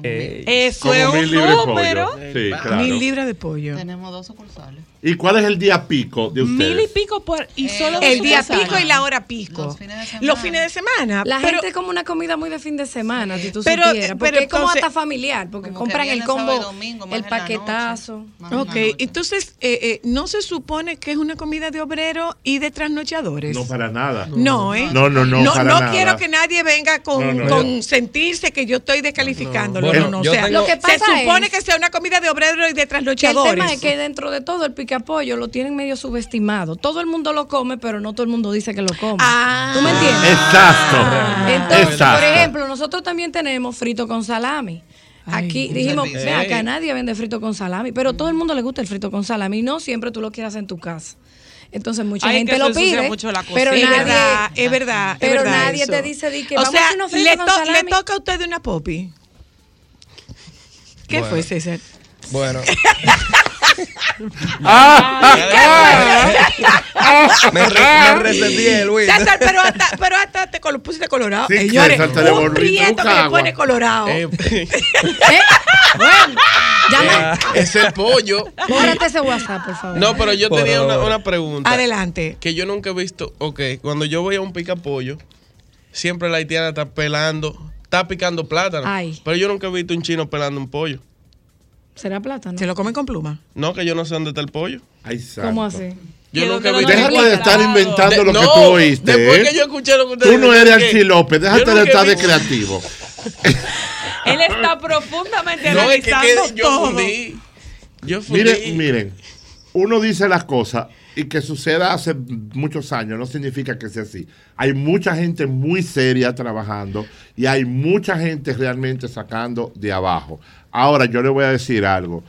Eso Como es mil un número. Sí, claro. Mil libras de pollo. Tenemos dos sucursales. ¿Y cuál es el día pico de ustedes? Mil y pico por, y solo dos El día pico y la hora pico. Los fines de semana. Los fines de semana. La pero- gente come una comida muy de fin de semana, si tú Pero, supieras. eh, Porque pero es como entonces- hasta familiar, porque Como compran el combo, domingo, el paquetazo. Ok, entonces, eh, eh, ¿no se supone que es una comida de obrero y de trasnochadores? No, para nada. No, ¿eh? No, no, no, No, para no nada. quiero que nadie venga con, No, no. con sentirse que yo estoy descalificándolo. Bueno, no, no, o sea, tengo- Lo que se pasa supone es- que sea una comida de obrero y de Que el trasnochadores. tema es que dentro de todo el picapollo lo tienen medio subestimado. Todo el mundo lo come, pero no todo el mundo dice que lo come. Ah. ¿Tú me entiendes? Exacto. Entonces, Exacto. por ejemplo, nosotros también tenemos frito con salami. Aquí dijimos, ve acá nadie vende frito con salami, pero todo el mundo le gusta el frito con salami. y No siempre tú lo quieres hacer en tu casa. Entonces mucha Ay, gente que lo eso pide, mucho la pero cocina. es nadie, verdad, es verdad. es pero verdad nadie eso. te dice di que o vamos sea, a hacer unos fritos le, con salami. le toca a usted una popi. ¿Qué Bueno. fue, César? Bueno, me, re- me resentí el Luis. César, pero hasta, pero hasta te colo- pusiste colorado. Sí, Señores, le un prieto que le pone colorado. Eh, ¿Eh? Bueno, llama, es el pollo. bórrate ese WhatsApp, por favor. No, pero yo Por tenía una, pregunta. Adelante. Que yo nunca he visto. Ok, cuando yo voy a un pica pollo, siempre la haitiana está pelando, está picando plátano. Ay. Pero yo nunca he visto un chino pelando un pollo. ¿Será plátano? ¿Se lo comen con pluma? No, que yo no sé dónde está el pollo. Ay, santo. ¿Cómo así? Yo ¿De nunca he dónde visto. lo Déjate de estar inventando De- lo que no, tú oíste. Después ¿eh? que yo escuché lo que ustedes Tú no eres Archie López, déjate de estar de creativo. Él está profundamente No, es que, analizando que yo todo. fundí. Yo fundí. Miren, miren, uno dice las cosas y que suceda hace muchos años no significa que sea así. Hay mucha gente muy seria trabajando y hay mucha gente realmente sacando de abajo. Ahora yo le voy a decir algo.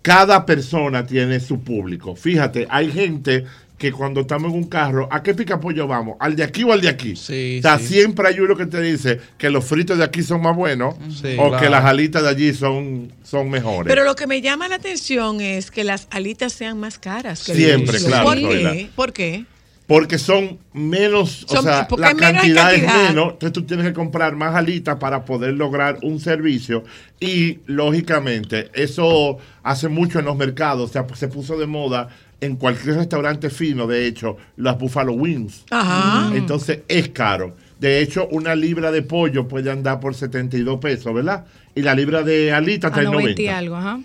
Cada persona tiene su público. Fíjate, hay gente que cuando estamos en un carro, ¿a qué picapollo vamos? ¿Al de aquí o al de aquí? Sí, o sea, sí. siempre hay uno que te dice que los fritos de aquí son más buenos Sí, o claro. que las alitas de allí son, son mejores. Pero lo que me llama la atención es que las alitas sean más caras. que Siempre, claro, ¿Por qué? ¿Por qué? Porque son menos, o sea, la cantidad, cantidad. es menos, entonces tú tienes que comprar más alitas para poder lograr un servicio y lógicamente eso hace mucho en los mercados, o sea, se puso de moda en cualquier restaurante fino, de hecho, las Buffalo Wings. Ajá. Entonces es caro. De hecho, una libra de pollo puede andar por 72 pesos, ¿verdad? Y la libra de alitas A está en 90 y 90. algo, ajá.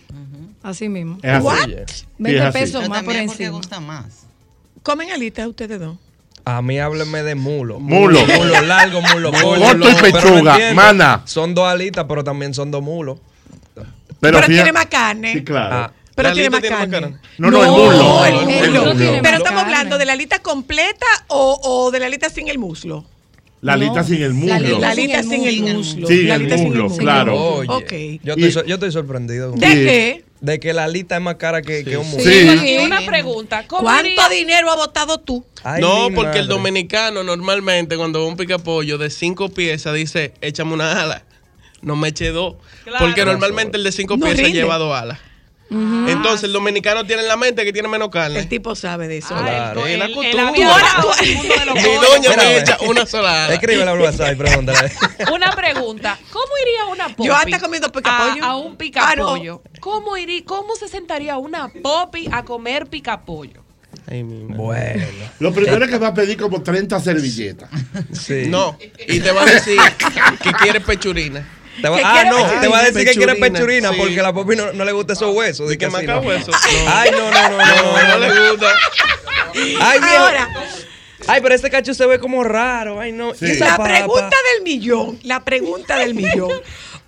Así mismo. Es así. What? Sí, 20 es así. pesos más por encima. gusta más. ¿Comen alitas ustedes dos? A mí háblenme de mulo. Mulo. Mulo largo, mulo corto. Y no pechuga, mana. Son dos alitas, pero también son dos mulos. Pero, tiene más carne. Sí, claro. Ah, Pero ¿La tiene más tiene carne. más carne? No, no, el muslo. el El muslo. muslo. tiene Pero estamos carne. hablando de la alita completa o, o de la alita sin el muslo. La alita sin el muslo. La alita sin el muslo. Sin La el alita sin el muslo, muslo. claro. Oye, Ok. yo, Y- estoy, so- yo estoy sorprendido. ¿De qué? De que la alita es más cara que, que un muslo. Sí. Y una pregunta, ¿cómo ¿Cuánto iría- dinero ha votado tú? Ay, no, porque el dominicano normalmente cuando ve un picapollo de cinco piezas dice, échame una ala. No me eche dos. Claro. Porque normalmente el de cinco No piezas rinde. lleva dos alas. Entonces el dominicano tiene en la mente que tiene menos carne. El tipo sabe de eso. Ah, Claro. el- la Mi doña me echa una sola. Escríbele al WhatsApp y pregúntale. Una pregunta, ¿cómo iría una popi? Yo hasta comiendo picapollo. A, a un picapollo. ¿Cómo, iría, ¿Cómo se sentaría una popi a comer picapollo? Ay, mi. Bueno. Lo primero es que va a pedir como 30 servilletas. Sí. No, y te va a decir que quiere pechurina. Te va- ¿Qué ah, no, pechurina? te va a decir que quiere Pechurina, pechurina sí. porque a la popi no, no le gusta esos huesos. Y di que maca ¿no? hueso. Ay, no, no, no, no. No, no le gusta. Ay, viejo. Ahora, Ay, pero este cacho se ve como raro. Ay, no. Sí. ¿Y esa la papa? pregunta del millón, la pregunta del millón.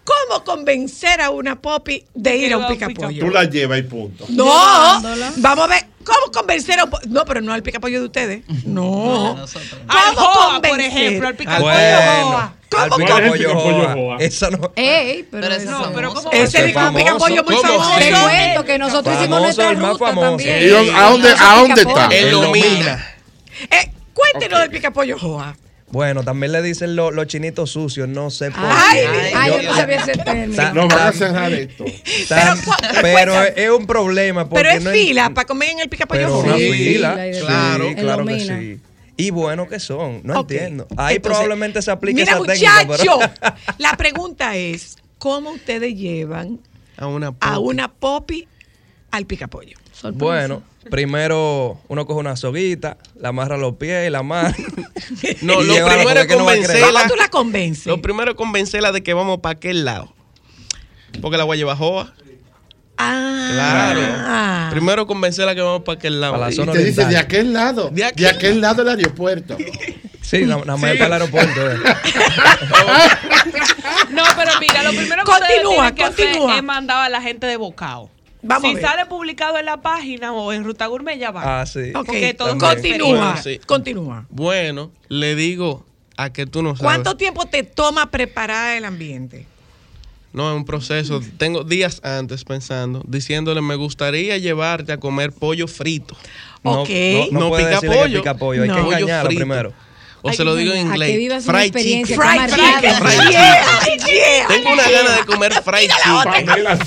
¿Cómo convencer a una popi de ir a un picapollo? Tú la llevas y punto. No, Llevándola. vamos a ver, ¿cómo convencer a un po- No, pero no al picapollo de ustedes. No. Al ¿Cómo joa, por convencer? ejemplo, al picapollo Bueno. ¿Cómo Al ¿Cuál es el picapollo picapollo joa. Esa no. Ey, pero, Pero eso- ese No, es pero famoso. ¿cómo es famoso. picapollo muy ¿Cómo? famoso. Te cuento que nosotros hicimos nuestra ruta famoso. también. ¿Y dónde- a dónde- a dónde está? En lo Lomina. Eh, cuéntenos del picapollo joa. Bueno, también le dicen lo- los chinitos sucios, no sé por Ay, qué. Ay, yo Yo- no sabía ese término. No, van a cerrar esto. Pero, ¿cuál- pero cuál- es un problema. Porque Pero es no fila para comer en el picapollo Pero joa. una Sí, fila. Claro. Claro que sí. Y bueno que son, no entiendo. Ahí Entonces, probablemente se aplique Mira, esa técnica. muchacho, pero- la pregunta es, ¿cómo ustedes llevan A una a popi. una popi al picapollo? Sorpresa. Bueno, primero uno coge una soguita, la amarra los pies y la mano. No, lo primero es no a convencerla. ¿Cómo tú la convences? Lo primero es convencerla de que vamos para aquel lado. Porque la voy joa. Ah, Claro. Primero convencerla que vamos para aquel lado. Para la Y zona te dice, de aquel lado, De de aquel- lado del aeropuerto. Sí, nada más es para el aeropuerto. eh. No, pero mira, lo primero que Continúa, que continúa. hacer es mandar a la gente de Bocao. Vamos a si ver. sale publicado en la página o en Ruta Gourmet, ya va. Ah, sí. Ok, Porque todo También. continúa, Bueno, sí. continúa. Bueno, le digo a que tú no sabes. ¿Cuánto tiempo te toma preparar el ambiente? No, es un proceso. Tengo días antes pensando, diciéndole, me gustaría llevarte a comer pollo frito. No, Ok. no, no, No puede pica pollo. pica pollo, hay No. que Pollo engañarlo primero. O se lo digo en A inglés. Fried chicken. Fried chicken. Fried Yeah, yeah. Tengo una gana de comer fried chicken.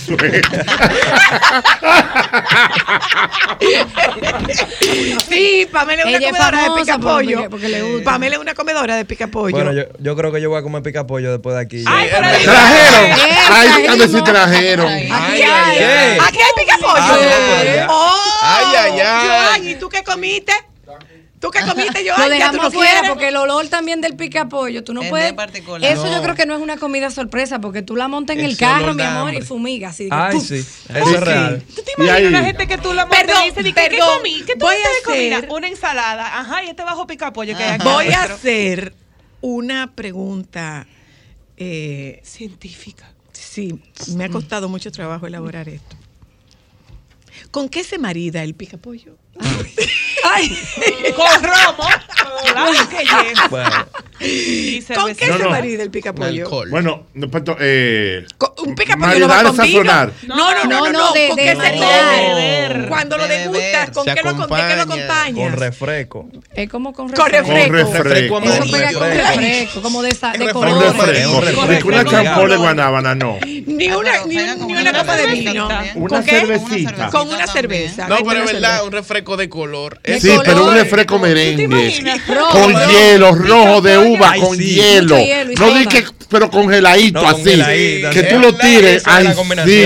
Sí, Pamela es una Ella es comedora de picapollo. porque- porque le gusta. Pamela es una comedora de picapollo. Bueno, yo, yo creo que yo voy a comer pica pollo después de aquí. Ay. Trajeron. Ay, es dígame si trajeron. Aquí Ay, hay. ay, ay. Aquí hay picapollo. Ay, ay, ay. ¿y tú qué comiste? ¿Tú qué comiste, Joan? Lo ¿Ya tú dejamos no fuera porque el olor también del pica pollo, tú no Es puedes. particular. Eso No. yo creo que no es una comida sorpresa porque tú la montas en el carro, mi amor, hambre. y fumiga así. que Ay, sí, eso es real. ¿Tú te imaginas una gente que tú la montas Perdón, y dice, di que, ¿qué perdón. comí? ¿Qué tú Voy a de comida? hacer- Una ensalada. Ajá, y este bajo pica pollo que hay aquí. Voy a hacer una pregunta eh, Científica. Sí, me ha costado mucho trabajo elaborar esto. ¿Con qué se marida el picapollo? Ay, Con romo. Claro que lleva. Bueno, ¿Con qué No, se no. marida el picapollo? Bueno, no, perdón, eh, Un picapollo no va con vino. No, no, no, no, no, de- ¿Con de qué se come? Cuando lo degustas, ¿con qué lo, con qué lo acompaña. acompañas? Con refresco. Es como con Con refresco. Con refresco. Eso pega con refresco, como de, sa- de refresco. Porque una champón de guanábana, no. Ni una, ni, un- ni una copa de vino. Una ¿Con qué? cervecita. Con una cerveza. No, pero es verdad, un refresco de color. Sí, pero un refresco merengue. Con rojo. hielo, rojo de uva, Ay, con sí. hielo. Y No di que, pero congeladito No, así. congeladito, Que tú lo tires. Ay, sí.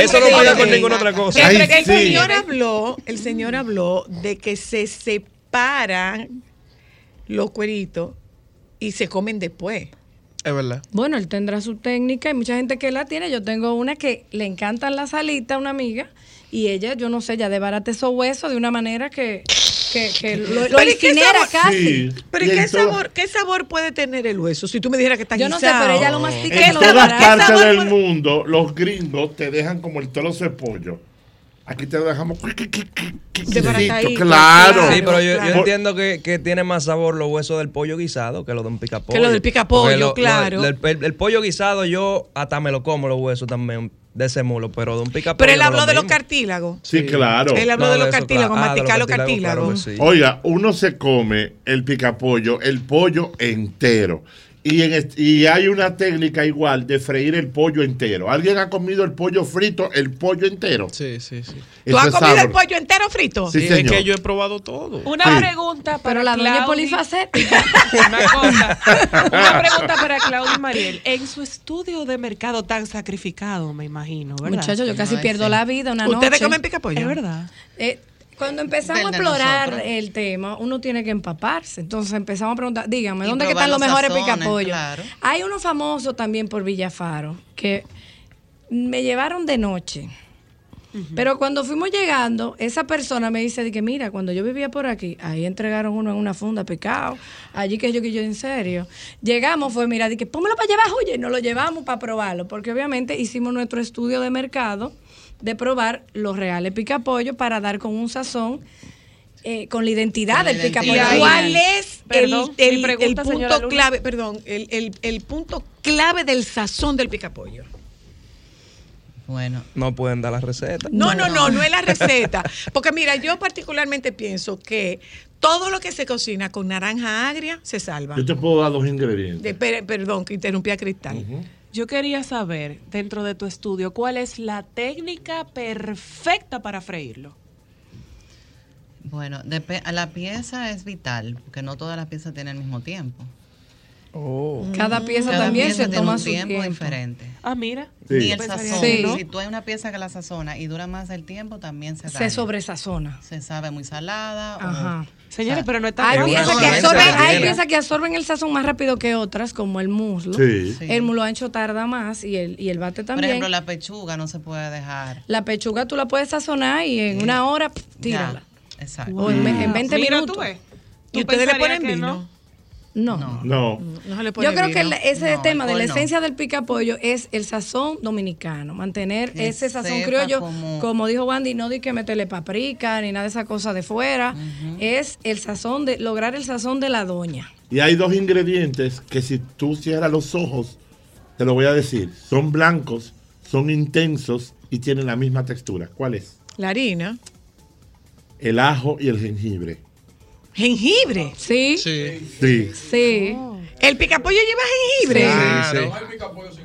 Eso no pega con ninguna otra cosa. Ay, el sí. señor habló, el señor habló de que se separan los cueritos y se comen después. Es verdad. Bueno, él tendrá su técnica. Hay mucha gente que la tiene. Yo tengo una que le encantan las alitas, una amiga, y ella, yo no sé, ya debarate esos huesos de una manera que, que, que lo, lo Pero ¿y qué incinera sabor? casi. Sí. Pero Y ¿y en qué sabor, qué sabor puede tener el hueso? Si tú me dijeras que está Yo no sé, guisado. pero ella lo mastica En lo todas partes del puede- mundo, los gringos te dejan como el trozo de pollo. Aquí te lo dejamos Desbaratadito, claro. claro. Sí, pero yo, entiendo que, que tiene más sabor los huesos del pollo guisado que los de un picapollo. Que lo del picapollo, Porque lo- lo- claro. el, el- el pollo guisado yo hasta me lo como los huesos también de ese mulo, pero de un picapollo Pero él no habló lo de los cartílagos. Sí, claro. Él habló No, de los eso, cartílagos, claro. Ah, masticar los cartílagos, cartílagos. claro sí. Oiga, uno se come el picapollo, el pollo entero. Y, en y hay una técnica igual de freír el pollo entero. ¿Alguien ha comido el pollo frito, el pollo entero? Sí, sí, sí. ¿Tú Eso has comido el pollo entero frito? Sí, Sí, es señor. que yo he probado todo. Una Sí. pregunta para Pero la doña polifacética. Una cosa. Una pregunta para Claudia Mariel. En su estudio de mercado tan sacrificado, me imagino, ¿verdad? Muchachos, yo casi No, pierdo sí. la vida una ¿Ustedes noche. comen picapollo? Es verdad. Eh, cuando empezamos a explorar nosotros. el tema, uno tiene que empaparse. Entonces empezamos a preguntar, dígame, ¿dónde que están los los mejores picapollos? claro. Hay uno famoso también por Villafaro, que me llevaron de noche. Pero cuando fuimos llegando, esa persona me dice de que mira, cuando yo vivía por aquí, ahí entregaron uno en una funda pecado, allí que yo que yo en serio. Llegamos, fue mira, de que pónmelo para llevar, oye, y nos lo llevamos para probarlo, porque obviamente hicimos nuestro estudio de mercado de probar los reales picapollos para dar con un sazón eh, con la identidad Con la del picapollo. ¿Y cuál es el, Perdón, el- pregunta, punto Luna. clave, perdón, el, el- el punto clave del sazón del picapollo? Bueno, No pueden dar la receta. No, no, no, no es la receta. Porque mira, yo particularmente pienso que todo lo que se cocina con naranja agria se salva. Yo te puedo dar dos ingredientes. De- per- perdón, que interrumpí a Cristal. Yo quería saber, dentro de tu estudio, cuál es la técnica perfecta para freírlo. bueno, la pieza es vital, porque no todas las piezas tienen el mismo tiempo. Oh. Cada pieza Cada también pieza se tiene toma un su tiempo, tiempo. diferente. Ah, mira. Sí. Ni el pensaría sazón. no. Si tú hay una pieza que la sazona y dura más el tiempo, también se Se sobresazona. Se sabe muy salada. o- Ajá. Señores, O sea, pero no está Hay piezas, que absorben, hay piezas que absorben el sazón más rápido que otras, como el muslo. Sí. Sí. El muslo ancho tarda más y el, y el bate Por también. ejemplo, la, la pechuga no se puede dejar. pechuga tú la puedes sazonar y en Sí. una hora pff, Ya, tírala. Exacto. O en, en 20 Mira, minutos. tú. ¿Y ustedes le ponen vino? no. No. No. No. No se le pone Yo creo que vino. ese No, tema de la esencia del picapollo es el sazón dominicano, mantener Que ese sazón criollo, como... como- dijo Wandy, no di que meterle paprika ni nada de esa cosa de fuera, es el sazón de lograr el sazón de la doña. Y hay dos ingredientes que si tú cierras los ojos, te lo voy a decir, son blancos, son intensos y tienen la misma textura. ¿Cuál es? La harina. El ajo y el jengibre. Jengibre. Sí, Sí. Sí. sí. El picapollo lleva jengibre. Claro.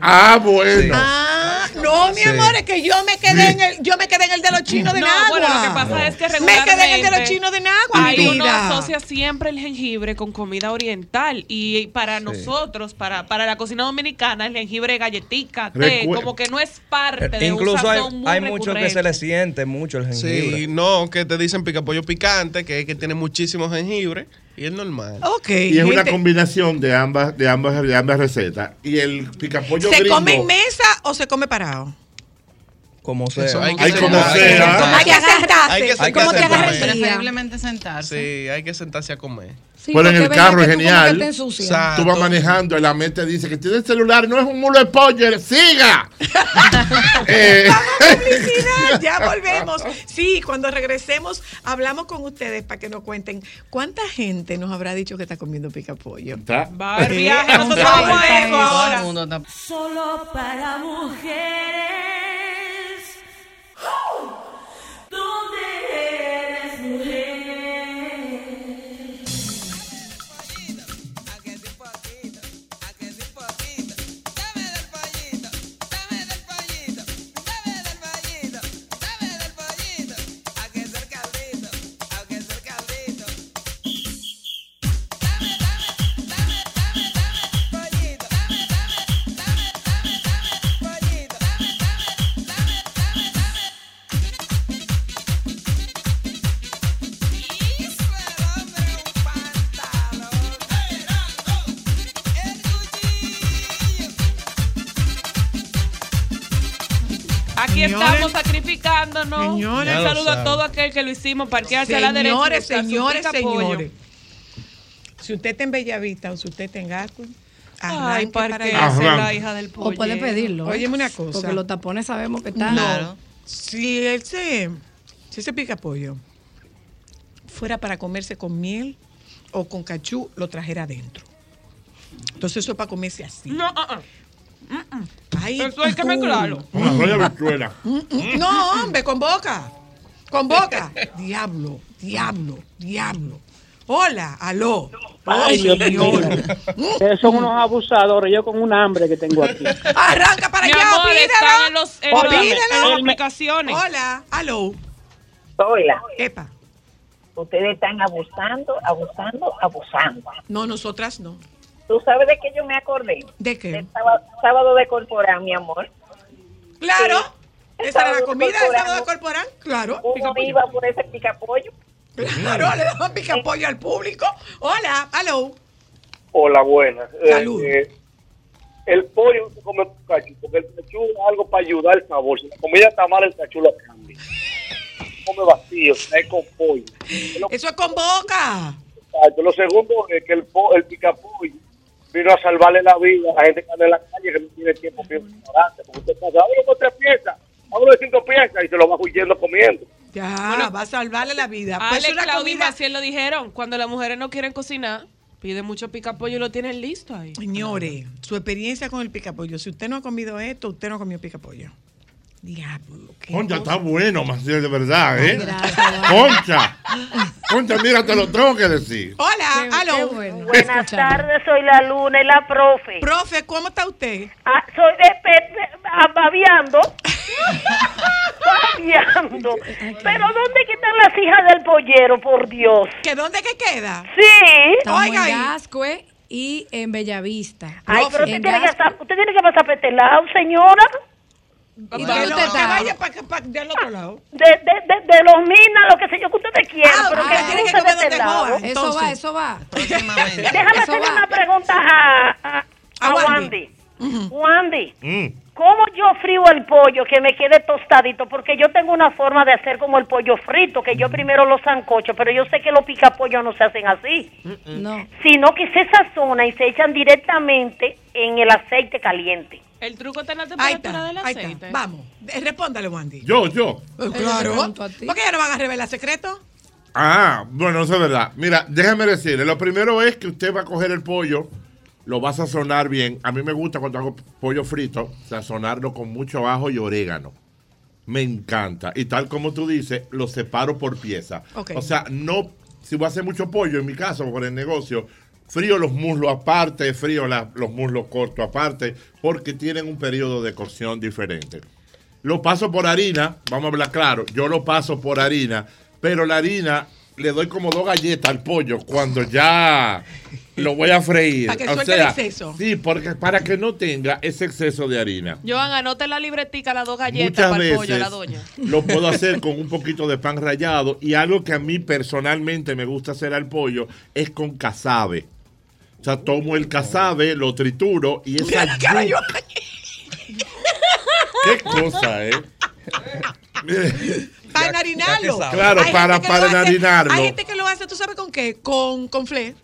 Ah, bueno. Ah, no, mi amor, es que yo me quedé en el, yo me quedé en el de los chinos de No, Nagua. bueno, lo que pasa es que me quedé en el de los regularmente chinos de Nagua, mi vida. Asocia siempre el jengibre con comida oriental y para nosotros, para, para la cocina dominicana, el jengibre galletica, té, como que no es parte de un Incluso hay, sazón muy hay mucho que se le siente mucho el jengibre. Sí, no, que te dicen picapollo picante, que es que tiene muchísimo jengibre y es normal. Y es una combinación de ambas, de ambas, de ambas recetas. Y el picapollo ¿Se gringo. come en mesa o se come parado? Como sea. Eso hay que Ay, sentarse. como sea. Hay que sentarse. Hay que ¿Cómo sentarse te? Preferiblemente sentarse. Sí, hay que sentarse a comer. Sí, Pero en el carro es genial. Tú vas manejando y la mente dice que tiene el celular, no es un mulo de pollo, siga. Eh, Publicidad, ya volvemos. Sí, cuando regresemos hablamos con ustedes para que nos cuenten cuánta gente nos habrá dicho que está comiendo pica pollo. viaje, nosotros vamos a eso ahora. Solo para mujeres. ¿Dónde estamos sacrificándonos. Señores. Un saludo a todo aquel que lo hicimos, parquearse a la derecha. Señores, señores, señores. Si usted está en Bellavista o si usted está en Gascue, Ay, para la hija del pollo. O puede pedirlo. ¿eh? Óyeme una cosa. Porque los tapones sabemos que están. Claro. Si ese, si ese pica pollo fuera para comerse con miel o con cachú, lo trajera adentro. Entonces eso es para comerse así. No, ah, ah. Ay, Eso hay que mezclarlo. Una roya habichuela. Mm, mm, No, hombre, con boca. Con boca. diablo, diablo, diablo. Hola, aló. Ay, Dios mío. Ustedes son unos abusadores. Yo con un hambre que tengo aquí. Arranca para Mi allá, amor, pídelo. están en los- en las aplicaciones. Hola, aló. Hola. Epa. Ustedes están abusando, abusando, abusando. No, nosotras no. ¿Tú sabes de qué yo me acordé? ¿De qué? Del sábado, sábado de corporal, mi amor. Claro. Sí. Esa era la comida sábado de corporal. Claro. Uno iba por ese picapollo. Claro, le daban picapollo al público. Hola, aló. Hola, buenas. Eh, Salud. eh, el pollo se come con cachú, porque el cachú es algo para ayudar el sabor. Si la comida está mala, el cachú lo cambia. Come vacío, es con pollo. Es lo, Eso es con boca. exacto. Lo segundo es que el, po- el picapollo vino a salvarle la vida a la gente que anda en la calle que no tiene tiempo para restaurante. Porque usted pasa, ábrelo con tres piezas, ábrelo de cinco piezas y se lo va huyendo comiendo. Ya, va a salvarle la vida. Pues Ale, una Claudia comida- Maciel lo dijeron. Cuando las mujeres no quieren cocinar, piden mucho pica pollo y lo tienen listo ahí. Señores, su experiencia con el picapollo. Si usted no ha comido esto, usted no ha comido picapollo. Diablo. Concha, está bueno, Maciel, de verdad, ¿eh? Gracias. Concha. Concha, mira, te lo tengo que decir. Hola, Qué- aló. qué bueno. Buenas tardes, soy la Luna y la profe. Profe, ¿cómo está usted? Ah, soy de, ah, babeando. babeando. Pero ¿dónde que están las hijas del pollero, por Dios? ¿Que dónde que queda? Sí. Estamos Oiga ahí. en Gascue y en Bellavista. Ay, pero usted tiene, que estar, usted tiene que pasar por este lado, señora. ¿Y Que dónde usted usted está? vaya para del otro lado. De, de, de, de los minas, lo que sé yo que ustedes quieran, Ah, pero ah, que tiene que de comer este lado. Eso Entonces. va, eso va. Déjame Eso hacerle va. una pregunta a, a, a A Wandy. Wandy. Wandy, Mm. ¿cómo yo frío el pollo que me quede tostadito? Porque yo tengo una forma de hacer como el pollo frito, que yo primero lo sancocho, pero yo sé que los picapollos no se hacen así, No. sino que se sazona y se echan directamente en el aceite caliente. El truco está en la temperatura del ahí aceite. está. Vamos, eh, respóndale, Wandy. Yo, yo. Eh, le Claro. ¿Por qué ya no van a revelar secretos? Ah, bueno, eso es verdad. Mira, déjame decirle, lo primero es que usted va a coger el pollo, lo va a sazonar bien. A mí me gusta cuando hago pollo frito, sazonarlo con mucho ajo y orégano. Me encanta. Y tal como tú dices, lo separo por pieza. O sea, no, si voy a hacer mucho pollo, en mi caso, por el negocio, frío los muslos aparte, frío la- los muslos cortos aparte, porque tienen un periodo de cocción diferente. Lo paso por harina, vamos a hablar claro, yo lo paso por harina, pero la harina le doy como dos galletas al pollo cuando ya lo voy a freír. Para que O suelte el sea, exceso. Sí, porque para que no tenga ese exceso de harina. Joan, anote la libretica las dos galletas Muchas para el veces pollo la doña. lo puedo hacer con un poquito de pan rallado y algo que a mí personalmente me gusta hacer al pollo es con casabe. O sea, tomo el casabe, lo trituro y esa Mira la cara, yuca- Joan. qué cosa, ¿eh? Para enharinarlo. Claro, Hay para- para enharinarlo. Hay gente que lo hace, ¿tú sabes con qué? Con, con fle.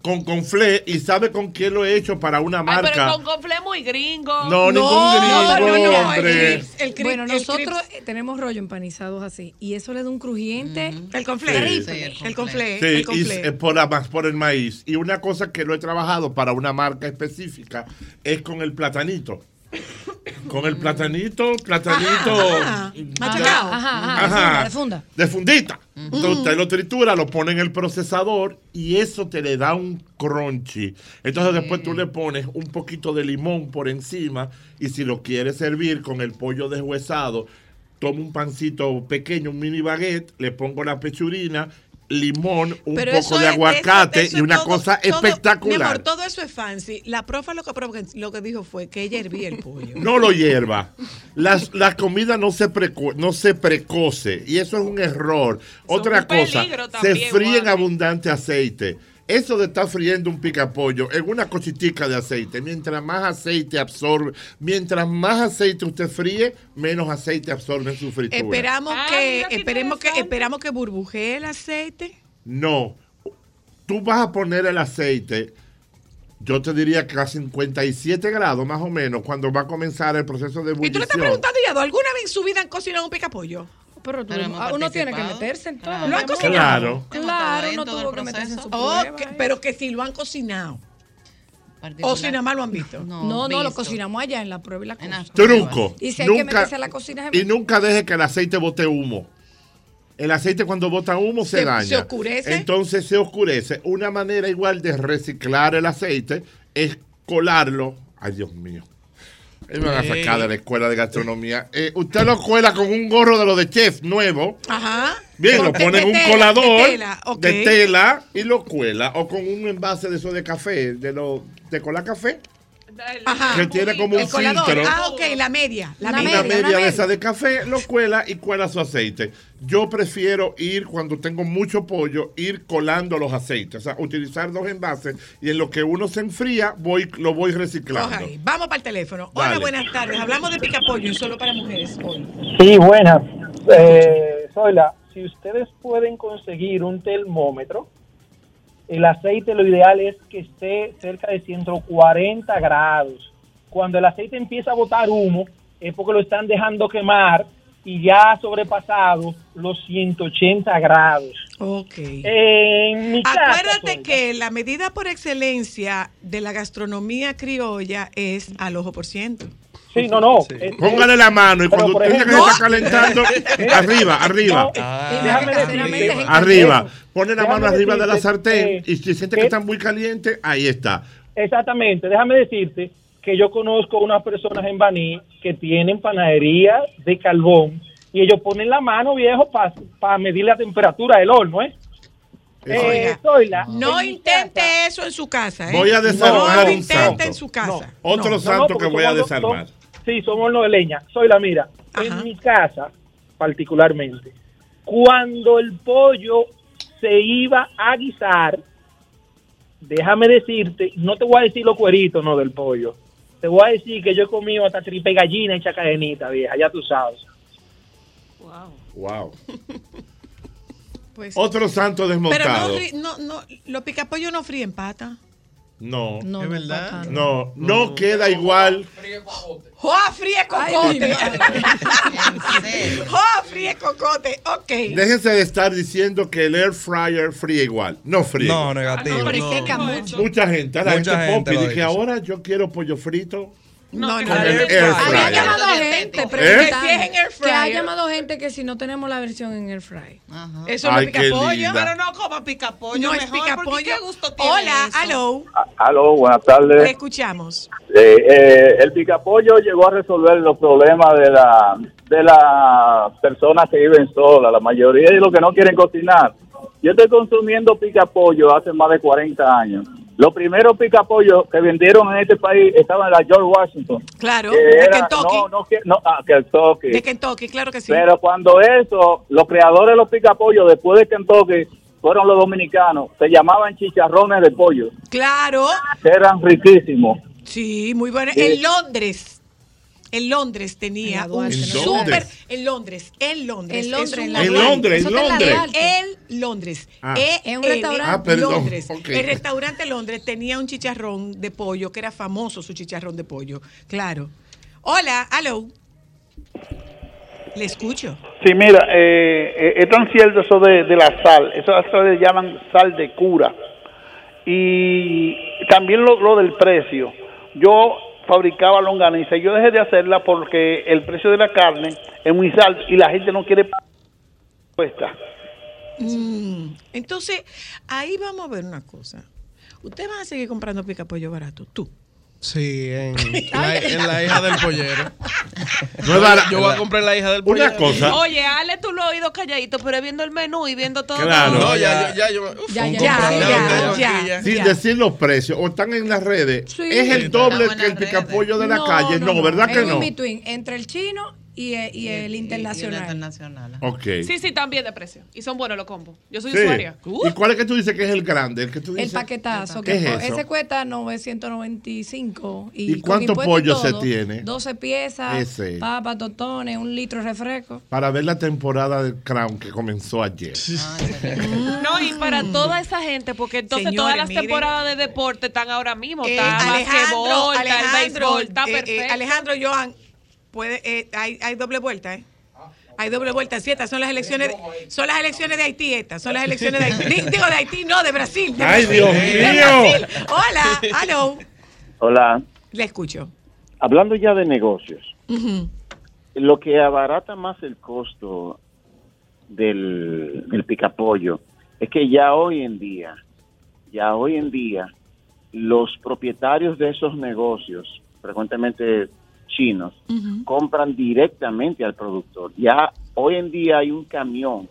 Con conflé y sabe con quién lo he hecho para una Ay, marca. pero con conflé muy gringo. No, ningún gringo, hombre. El cri- bueno, el nosotros eh, tenemos rollo empanizados así y eso le da un crujiente. El conflé. El conflé. Sí, el conflé. por, la- por el maíz. Y una cosa que lo he trabajado para una marca específica es con el platanito. Con el platanito, platanito. Ajá, machacado. Ajá, ajá, de funda, de funda. de fundita. Entonces usted lo tritura, lo pone en el procesador y eso te le da un crunchy. Entonces después tú le pones un poquito de limón por encima y si lo quieres servir con el pollo deshuesado, tomo un pancito pequeño, un mini baguette, le pongo la pechurina, limón, un Pero poco de es- aguacate eso- eso y una todo- cosa todo- espectacular. Mi amor, todo eso es fancy. La profa lo que, lo que dijo fue que ella hervía el pollo. No lo hierva. Las, la comida no se, preco- no se precoce y eso es un error. Otra un cosa, se fríe en Juan. abundante aceite. Eso de estar friendo un picapollo en una cositica de aceite, mientras más aceite absorbe, mientras más aceite usted fríe, menos aceite absorbe en su fritura. Esperamos Ah, que, esperemos que, esperamos que burbujee el aceite. No. Tú vas a poner el aceite, yo te diría que a 57 grados más o menos, cuando va a comenzar el proceso de Y tú le estás ebullición. preguntando, Yado, ¿alguna vez en su vida han cocinado un picapollo? Pero, tú- Pero hemos ah, uno tiene que meterse en todo. Claro. ¿Lo han cocinado? Claro. Claro, en no todo tuvo que meterse en su Oh, prueba, que- ¿eh? pero que si lo han cocinado. O si nada más lo han visto. No, no, lo cocinamos allá en la prueba y la cosa. Truco. Y si hay que Nunca- meterse a la cocina, y nunca deje que el aceite bote humo. El aceite cuando bota humo se, Se- daña. se oscurece. Entonces se oscurece. Una manera igual de reciclar el aceite es colarlo. Ay, Dios mío. Él me van a sacar de la escuela de gastronomía. Eh, usted lo cuela con un gorro de lo de chef nuevo. Ajá. Bien, lo pone en un tela, colador de tela, ok. de tela y lo cuela. O con un envase de eso de café, de lo de cola café. Ajá. Que tiene como un colador. filtro. Ah, ok, la media. La una media. media, de esa de café, lo cuela y cuela su aceite. Yo prefiero ir cuando tengo mucho pollo, ir colando los aceites, o sea, utilizar dos envases y en lo que uno se enfría, voy lo voy reciclando. Vamos para el teléfono. Hola, buenas tardes. Hablamos de picapollo y solo para mujeres hoy. Sí, buenas. Eh, Zoila, si ustedes pueden conseguir un termómetro, el aceite lo ideal es que esté cerca de 140 grados. Cuando el aceite empieza a botar humo, es porque lo están dejando quemar y ya ha sobrepasado los 180 grados. Ok. En mi casa, Acuérdate Zoila, que la medida por excelencia de la gastronomía criolla es al ojo por ciento. Sí, no, no. Eh, Póngale la mano y cuando usted que se está calentando, Mira, arriba, arriba. no, déjame decirte- Arriba. Pone la mano arriba de la sartén eh, y si siente que- que está muy caliente, ahí está. Exactamente, déjame decirte que yo conozco unas personas en Baní que tienen panadería de carbón y ellos ponen la mano viejo para medir la temperatura del horno, ¿eh? Eh, Oiga, no intente eso en su casa. ¿eh? Voy a desarmar no un intente santo. en su casa. Otro No, santo no, que voy a desarmar. son- sí, somos horno de leña. Zoila, mira, en mi casa particularmente, cuando el pollo se iba a guisar, déjame decirte, no te voy a decir los cueritos, no, del pollo. Te voy a decir que yo he comido hasta tripe gallina y chacadenita, vieja, ya tú sabes. Wow. Pues- Otro santo Pero no, desmontado. no, no, los picapollos no fríen pata. No. No, ¿Es no, verdad? No, no queda igual. ¡Joa, fríe cocote! ¡Joa, fríe cocote! Ok. Déjense de estar diciendo que el air fryer fría igual. No fría. No, negativo. No, pero es seca mucho. Mucha gente, la Mucha gente, gente popi, dije ahora yo quiero pollo frito. No, air Había fryer. llamado gente ¿Eh? preguntando Que es ha llamado gente que si no tenemos la versión en air fry. Eso Ay, no es picapollo. Pero no como picapollo. No es mejor, porque picapollo. ¿Qué gusto tiene Hola, eso? aló. Buenas Te tardes. escuchamos. Eh, eh, el picapollo llegó a resolver los problemas de la de las personas que viven solas, la mayoría de los que no quieren cocinar. Yo estoy consumiendo picapollo hace más de 40 años. Los primeros picapollos que vendieron en este país estaban en la George Washington. Claro, que de era- Kentucky. No, no, no, ah, Kentucky. De Kentucky, claro que sí. Pero cuando eso, los creadores de los picapollos después de Kentucky fueron los dominicanos, se llamaban chicharrones de pollo, Claro. eran riquísimos. Sí, muy bueno. Sí. En Londres. En Londres tenía En un ¿En super. Londres? En Londres, en Londres. En Londres, en En. Londres, en en Londres. Ah. E Es un L, restaurante. Ah, Londres. El restaurante Londres tenía un chicharrón de pollo que era famoso su chicharrón de pollo. Claro. Hola, hello. Le escucho. Sí, mira, eh, eh, es tan cierto eso de, de la sal. Eso eso le llaman sal de cura. Y también lo, lo del precio. Yo fabricaba longaniza y yo dejé de hacerla porque el precio de la carne es muy alto y la gente no quiere pagar cuesta. Mm, Entonces, ahí vamos a ver una cosa. Ustedes van a seguir comprando pica pollo barato, tú. Sí, en la, en la hija del pollero. Yo voy a comprar la hija del pollero. Una cosa. Oye, Ale, tú lo has oído calladito, pero viendo el menú y viendo todo. Claro. No, ya, ya, ya, yo, uf, Ya, ya, ya. Sin decir los precios, o están en las redes, Sí. es el doble que el picapollo de la calle. No, ¿verdad es que un no? in-between entre el chino y, el- y el internacional. internacional. Ok. Sí, sí, también de precio. Y son buenos los combos. Yo soy Sí. usuaria. Uh. ¿Y cuál es que tú dices que es el grande? El, que tú El dices? paquetazo. ¿Qué Que es eso? ese cuesta 995. ¿Y, ¿Y con cuánto impuesto pollo y se tiene? 12 piezas, Ese. papas, totones, un litro de refresco. Para ver la temporada del Crown que comenzó ayer. No, y para toda esa gente, porque entonces Señores, todas las miren. temporadas de deporte están ahora mismo. Eh, está Alejandro, basquetbol, está el Alejandro, béisbol, está eh, eh, perfecto. Alejandro Joan, puede, eh, hay, hay doble vuelta, ¿eh? Hay doble vuelta, sí, estas son las elecciones, son las elecciones de Haití, estas, son las elecciones de Haití. Di- Digo de Haití, no, de Brasil. de ¡Ay, Brasil, Dios de mío! Brasil. Hola, hello. Hola. Le escucho. Hablando ya de negocios, lo que abarata más el costo del, del picapollo es que ya hoy en día, ya hoy en día, los propietarios de esos negocios, frecuentemente chinos, compran directamente al productor. Ya hoy en día hay un camión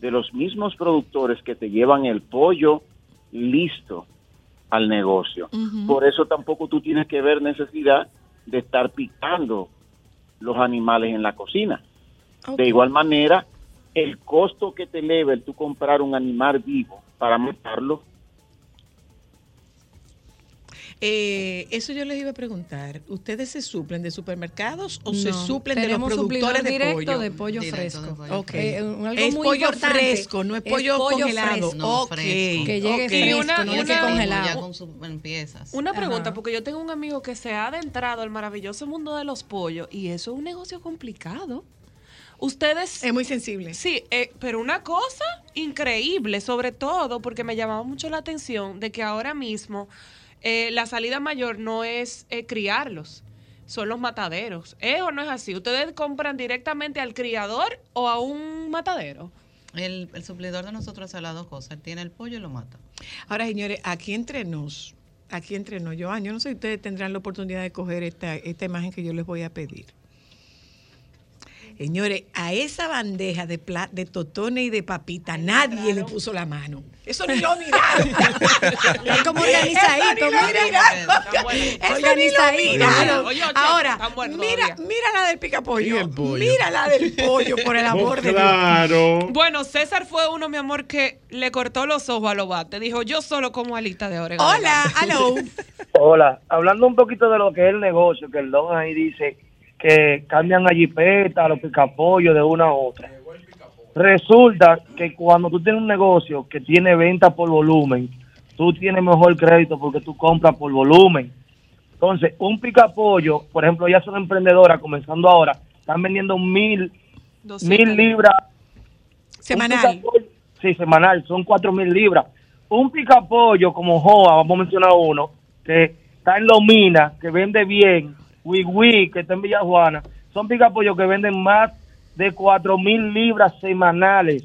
de los mismos productores que te llevan el pollo listo al negocio. Por eso tampoco tú tienes que ver necesidad de estar picando los animales en la cocina. De igual manera, el costo que te eleva el tú comprar un animal vivo para matarlo, Eh, eso yo les iba a preguntar. ¿Ustedes se suplen de supermercados o se suplen de los productores de directo pollo? de pollo Directo fresco. de pollo Ok. Eh, algo es muy pollo importante, fresco, no es es pollo, congelado. fresco. No, fresco. Que llegue fresco, una- no congelado. Ya con piezas. Una pregunta, Ajá. porque yo tengo un amigo que se ha adentrado al maravilloso mundo de los pollos y eso es un negocio complicado. Ustedes... Es muy sensible. Sí, eh, pero una cosa increíble, sobre todo porque me llamaba mucho la atención de que ahora mismo eh, la salida mayor no es eh, criarlos, son los mataderos. ¿Es o no es así? ¿Ustedes compran directamente al criador o a un matadero? El, el suplidor de nosotros hace las dos cosas. Él tiene el pollo y lo mata. Ahora, señores, aquí entre nos, aquí entre nos, Joan, yo no sé si ustedes tendrán la oportunidad de coger esta, esta imagen que yo les voy a pedir. Señores, a esa bandeja de, pla- de totones y de papita nadie le puso la mano. Eso ni lo miraron. Es como organizadito, Eso ni lo mira. Eso ni lo miraron. Ahora, mira, mira la del picapollo. Mira la del pollo, por el amor de Dios. claro. Bueno, César fue uno, mi amor, que le cortó los ojos a Lobato. Dijo, yo solo como alita de orégano. Hola, hello. Hola, hablando un poquito de lo que es el negocio, que el don ahí dice que cambian a jipeta, a los picapollos de una a otra. Resulta que cuando tú tienes un negocio que tiene venta por volumen, tú tienes mejor crédito porque tú compras por volumen. Entonces, un picapollo, por ejemplo, ya son emprendedoras comenzando ahora, están vendiendo mil, mil libras. Semanal. Sí, semanal, son cuatro mil libras. Un picapollo como Joa, vamos a mencionar uno, que está en Lomina, que vende bien, Wii que está en Villajuana, son picapollos que venden más de cuatro mil libras semanales.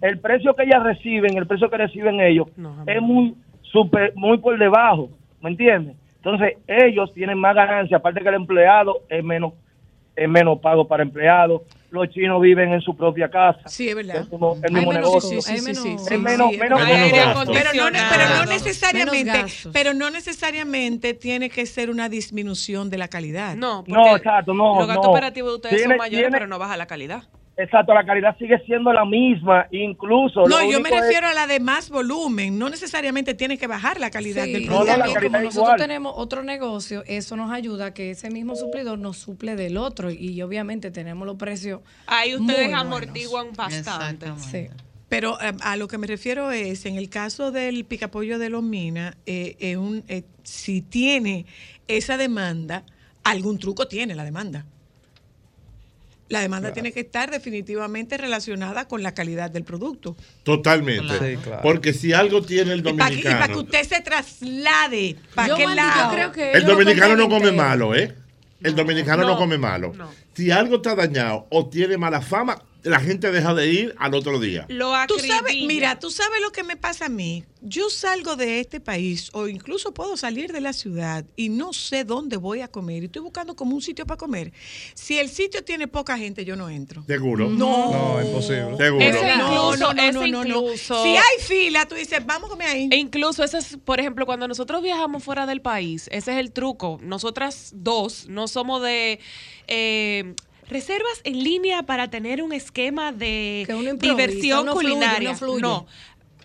El precio que ellas reciben, el precio que reciben ellos, es muy super, muy por debajo, ¿me entiendes? Entonces, ellos tienen más ganancia, aparte que el empleado es menos, es menos pago para empleados. Los chinos viven en su propia casa. Sí, es verdad. El mismo, el Hay mismo menos- negocio. sí, sí, sí, sí, Es sí, menos, sí, menos, es. Pero no, pero no necesariamente, pero no necesariamente tiene que ser una disminución de la calidad. No, No, exacto, no, los gastos no. operativos de ustedes Tiene- son mayores, tiene- pero no baja la calidad. Exacto, la calidad sigue siendo la misma, incluso. No, yo me es- refiero a la de más volumen. No necesariamente tienes que bajar la calidad Sí, del producto. también como nosotros tenemos otro negocio, eso nos ayuda a que ese mismo suplidor nos suple del otro y obviamente tenemos los precios Ahí muy ustedes buenos. amortiguan bastante. Sí. Pero eh, a lo que me refiero es, en el caso del picapollo de los Minas, eh, eh, un- eh, si tiene esa demanda, algún truco tiene la demanda. La demanda tiene que estar definitivamente relacionada con la calidad del producto. Totalmente. Sí, claro. Porque si algo tiene el Y para que, y para que dominicano, usted se traslade, ¿para creo que el dominicano no come malo, ¿eh? El dominicano no, no, come malo. Si algo está dañado o tiene mala fama, la gente deja de ir al otro día. Lo Tú sabes, mira, tú sabes lo que me pasa a mí. Yo salgo de este país o incluso puedo salir de la ciudad y no sé dónde voy a comer y estoy buscando como un sitio para comer. Si el sitio tiene poca gente, yo no entro. ¿Seguro? No. No, imposible. Seguro. No, incluso, no, no, no, no. Si hay fila, tú dices, vamos a comer ahí. E incluso ese es, por ejemplo, cuando nosotros viajamos fuera del país, ese es el truco. Nosotras dos no somos de eh, reservas en línea para tener un esquema de diversión culinaria. fluye. No.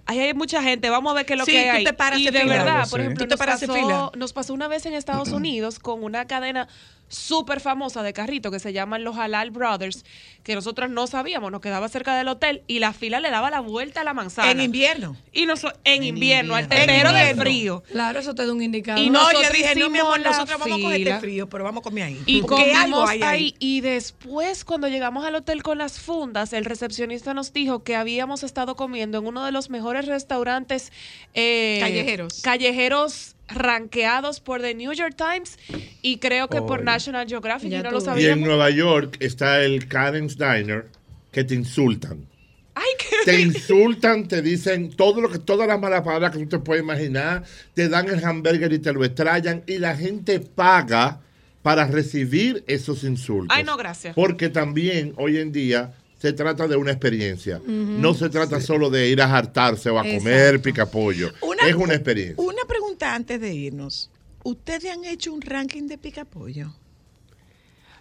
Ahí hay mucha gente, vamos a ver qué es lo Sí, que tú hay. te paras y de fila. verdad, Claro, por sí. ejemplo, Tú te nos paras en pasó, fila. nos pasó una vez en Estados Unidos con una cadena súper famosa de carrito que se llaman los Halal Brothers, que nosotros no sabíamos, nos quedaba cerca del hotel y la fila le daba la vuelta a la manzana. En invierno. Y noso- en, invierno, al invierno. En del frío. Claro, eso te da un indicador. Y no, yo dije, no, mi amor, nosotros vamos a coger este frío, pero vamos a comer ahí. Y algo comimos ahí. Y después, cuando llegamos al hotel con las fundas, el recepcionista nos dijo que habíamos estado comiendo en uno de los mejores restaurantes eh, Callejeros. callejeros rankeados por The New York Times y creo que por. National Geographic. Ya y no lo ves. Y en. Nueva York está el Karen's Diner que te insultan. Ay, qué Te insultan, te dicen todo lo que, todas las malas palabras que tú te puedes imaginar, te dan el hamburger y te lo estrellan y la gente paga para recibir esos insultos. Ay, no, gracias. Porque también hoy en día se trata de una experiencia. No se trata solo de ir a hartarse o a comer picapollo. Una- es una experiencia. Una pregunta antes de irnos. ¿Ustedes han hecho un ranking de picapollo?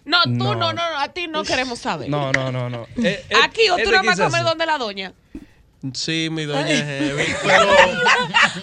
No, tú no, No. no, no, a ti no queremos saber. No, no, no, no. Eh, eh, Aquí o tú este no vas a comer donde la doña. Sí, mi doña es heavy, pero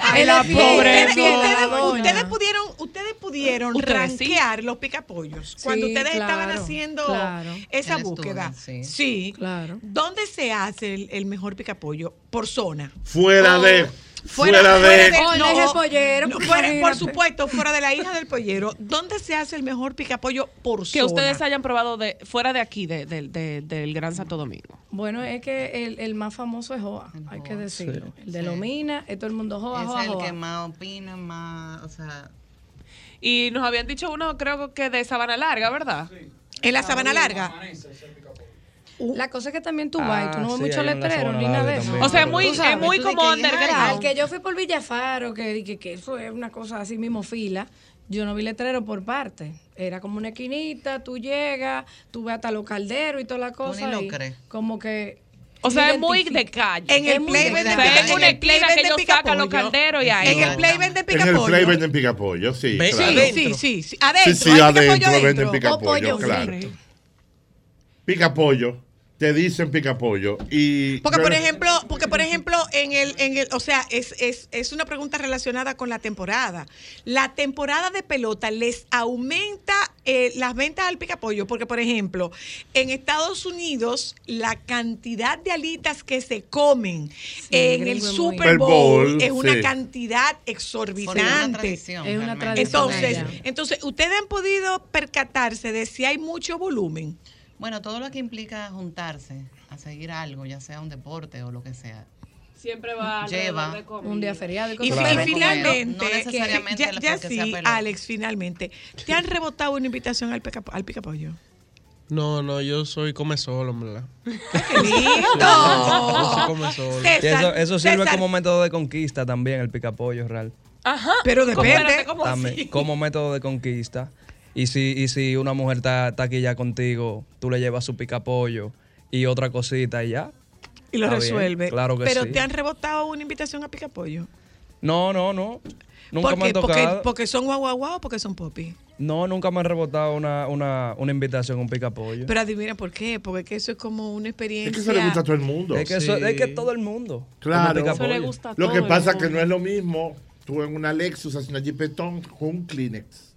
Ay, la Ustedes- pobre ustedes, doña. ustedes pudieron, ustedes pudieron Ustedes sí. rankear los picapollos cuando ustedes estaban haciendo claro. esa El estudio, búsqueda. sí. Sí. Claro. ¿Dónde se hace el, el mejor picapollo? Por zona. Fuera Oh, de. Fuera, de. Oh, el eje pollero, no, fuera- por supuesto, fuera de la hija del pollero. ¿Dónde se hace el mejor picapollo por Que zona? ustedes hayan probado de fuera de aquí, de- de- de- del Gran Santo Domingo. Bueno, es que el, el más famoso es Joa, hay que decirlo. El de Lomina, es todo el mundo Joa, es Joa, el Joa. que más opina, más, o sea, Y nos habían dicho uno, creo que de Sabana Larga, ¿verdad? En la Sabana Larga. La cosa es que también tú vas y tú Ah, no ves sí, mucho letrero ni nada de eso. O sea, es muy, sabes, es muy como underground. Al que yo fui por Villafaro, que dije que eso es una cosa así mismo fila, yo no vi letrero por parte. Era como una esquinita, tú llegas, tú ves hasta los calderos y toda la cosa. crees. Como que. O sea, es muy de calle. En el play de venden pica- En el play que venden los calderos y ahí. En el play venden En el picapollo. play venden picapollo, sí. Sí, sí, sí, sí. Adentro. Sí, sí, adentro venden O pollo claro. Picapollo, te dicen picapollo. Y Porque por ejemplo, porque por ejemplo, en el, en el, o sea, es, es, es una pregunta relacionada con la temporada. La temporada de pelota les aumenta eh, las ventas al picapollo, porque por ejemplo, en Estados Unidos la cantidad de alitas que se comen en el Super Bowl, Bowl, es una sí. cantidad porque es una exorbitante. Es una tradición Entonces, entonces, ustedes han podido percatarse de si hay mucho volumen. Bueno, todo lo que implica juntarse a seguir algo, ya sea un deporte o lo que sea. Siempre va Lleva de. Un día feriado y Claro. y finalmente, No necesariamente ya, sí. Alex, finalmente, ¿te han rebotado una invitación al, pica, al picapollo? no, no, yo soy come solo, verdad. ¡Qué lindo! Yo soy come solo. Eso, eso sirve César, como método de conquista también, el picapollo real. Ajá. Pero depende. Como método de conquista. Y si, y si una mujer está, está aquí ya contigo, tú le llevas su picapollo y otra cosita y ya. Y lo bien, resuelve. claro que Pero sí. ¿te han rebotado una invitación a picapollo? No, no, no. Nunca ¿Por me han qué? Porque, tocado. porque son guau guau guau o porque son popi. No, nunca me han rebotado una, una, una invitación a un pica pollo. Pero adivina por qué, porque es que eso es como una experiencia. Es que eso le gusta a todo el mundo. Es que, eso- es que todo el mundo. Claro. come pica pollo. Lo que pasa es que no es lo mismo tú en una Lexus haciendo una Jeepetón con un Kleenex.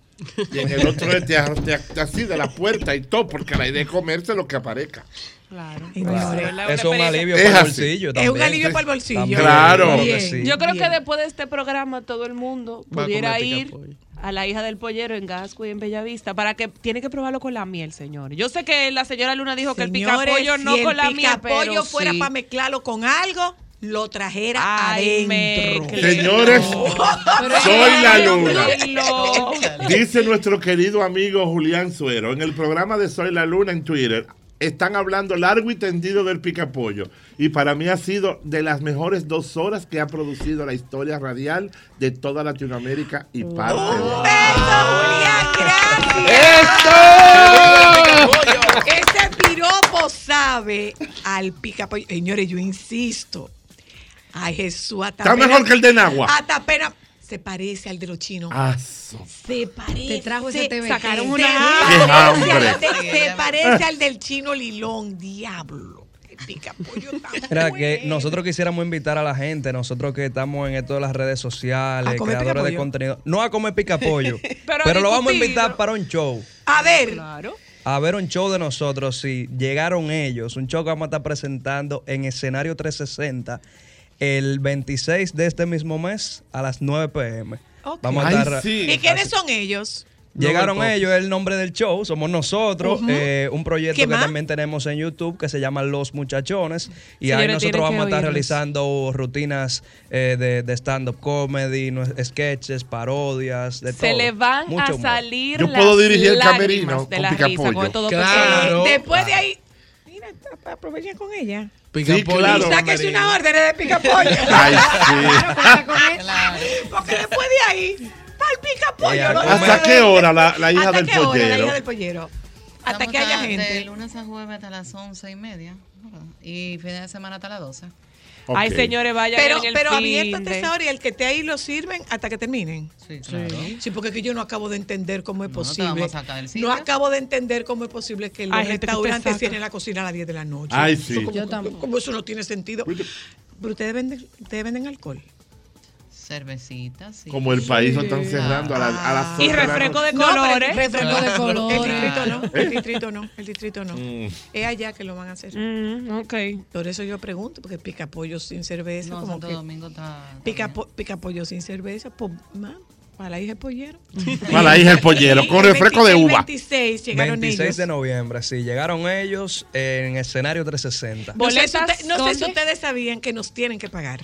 Y en el otro te, te, te- así de la puerta y todo, porque la idea es comerse lo que aparezca. Claro. Claro. Es un alivio Es para el bolsillo Es un alivio para el bolsillo. También, Claro. Bien. Yo creo que después de este programa todo el mundo Va pudiera ir a la hija del pollero en Gasco y en Bellavista para que tiene que probarlo con la miel, señores. Yo sé que la señora Luna dijo que el picapollo no si con la miel, pero fuera sí. para mezclarlo con algo, lo trajera Ay, adentro. Señores, soy la luna. Dice nuestro querido amigo Julián Suero, en el programa de Soy la Luna en Twitter, están hablando largo y tendido del picapollo. Y para mí ha sido de las mejores dos horas que ha producido la historia radial de toda Latinoamérica y parte de... Ese piropo sabe al picapollo. Señores, yo insisto. Ay, Jesús, hasta Está mejor que el de Nagua. Hasta apenas se parece al de los chinos. Ah, Se parece. Te trajo ese TVT. Sacaron ¡Qué una de- Se parece al del chino Lilón, diablo. El picapollo está Mira, que nosotros quisiéramos invitar a la gente, nosotros que estamos en esto de las redes sociales, creadores de contenido, no a comer pica pollo, Pero lo vamos a invitar para un show. A ver. Claro. A ver un show de nosotros, si llegaron ellos, un show que vamos a estar presentando en escenario 360 el 26 de este mismo mes a las 9 pm. Ok. Vamos a Ay, estar sí. ¿Y quiénes son ellos? Llegaron ellos, el nombre del show, somos nosotros, eh, un proyecto ¿Qué que más? también tenemos en YouTube que se llama Los Muchachones y ahí nosotros vamos a estar oírlos. realizando rutinas eh, de, de stand-up comedy, no- sketches, parodias, de todo. Se le van Mucho a humor. salir Yo las puedo dirigir el camerino de con la risa con Claro. Después de ahí. Mira, aprovechen con ella. Pica Sí, pollo. claro. Sáquese una orden de picapollo. Ay, sí. Porque después de ahí, para el picapollo. ¿no? ¿Hasta qué hora la, la hija ¿Hasta del qué hora la pollero? hija del pollero? Hasta Estamos que haya a- De gente. lunes a jueves hasta las once y media. Y fin de semana hasta las 12. Ok. Ay, señores, vayan Pero, en el pero hasta de- esa hora y el que esté ahí lo sirven hasta que terminen. Sí, claro. Sí, porque es que yo no acabo de entender cómo es No, te posible. vamos a sacar del No acabo de entender cómo es posible que los Hay te restaurantes cierren la cocina a las 10 de la noche. Ay, sí. como- Yo como- tampoco. como eso no tiene sentido. Pero ustedes venden, ustedes venden alcohol. Cervecitas, sí. Como el país lo están cerrando a, la- a las Y de la refresco de colores. refresco de El colores. distrito no, el distrito no, el distrito no. Mm. Es allá que lo van a hacer. Mm, ok. Por eso yo pregunto, porque pica pollo sin cerveza, No, como Santo que Domingo está. pica, po- pica pollo sin cerveza, pues, ma, para la hija del pollero. Para la hija del pollero, con El refresco de 26, uva. 26 llegaron 26 ellos. de noviembre, sí, llegaron ellos en escenario 360. No sé, si ¿Boletas usted- no sé si ustedes sabían que nos tienen que pagar.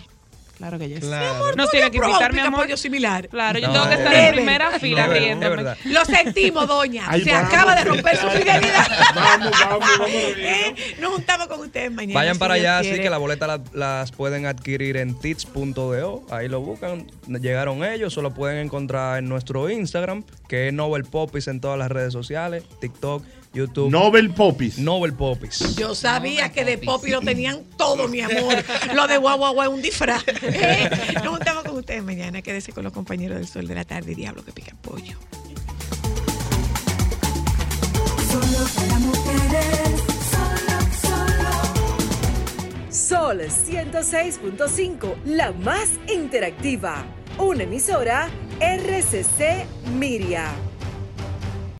Claro que ya sí. Claro. Nos tiene que invitar, mi amor. pollo similar. Claro, yo No, tengo que es estar en primera fila riéndome. verdad. Lo sentimos, doña. Ay, Se vamos. acaba de romper su fidelidad. Vamos, vamos, vamos. Eh, Nos juntamos con ustedes mañana. Vayan si para allá, así que las boletas la- las pueden adquirir en tits.do. Ahí lo buscan. Llegaron ellos, solo pueden encontrar en nuestro Instagram, que es Nobel Popis en todas las redes sociales, TikTok, YouTube. Nobel Popis. Nobel Popis. Yo sabía que de Popi lo tenían todo, mi amor. Lo de guau guau guau es un disfraz. Eh, Nos juntamos con ustedes mañana. Quédese con los compañeros del sol de la tarde y diablo que pica pollo. Solo para mujeres. Solo, solo. Sol 106.5, la más interactiva. Una emisora RCC Miria.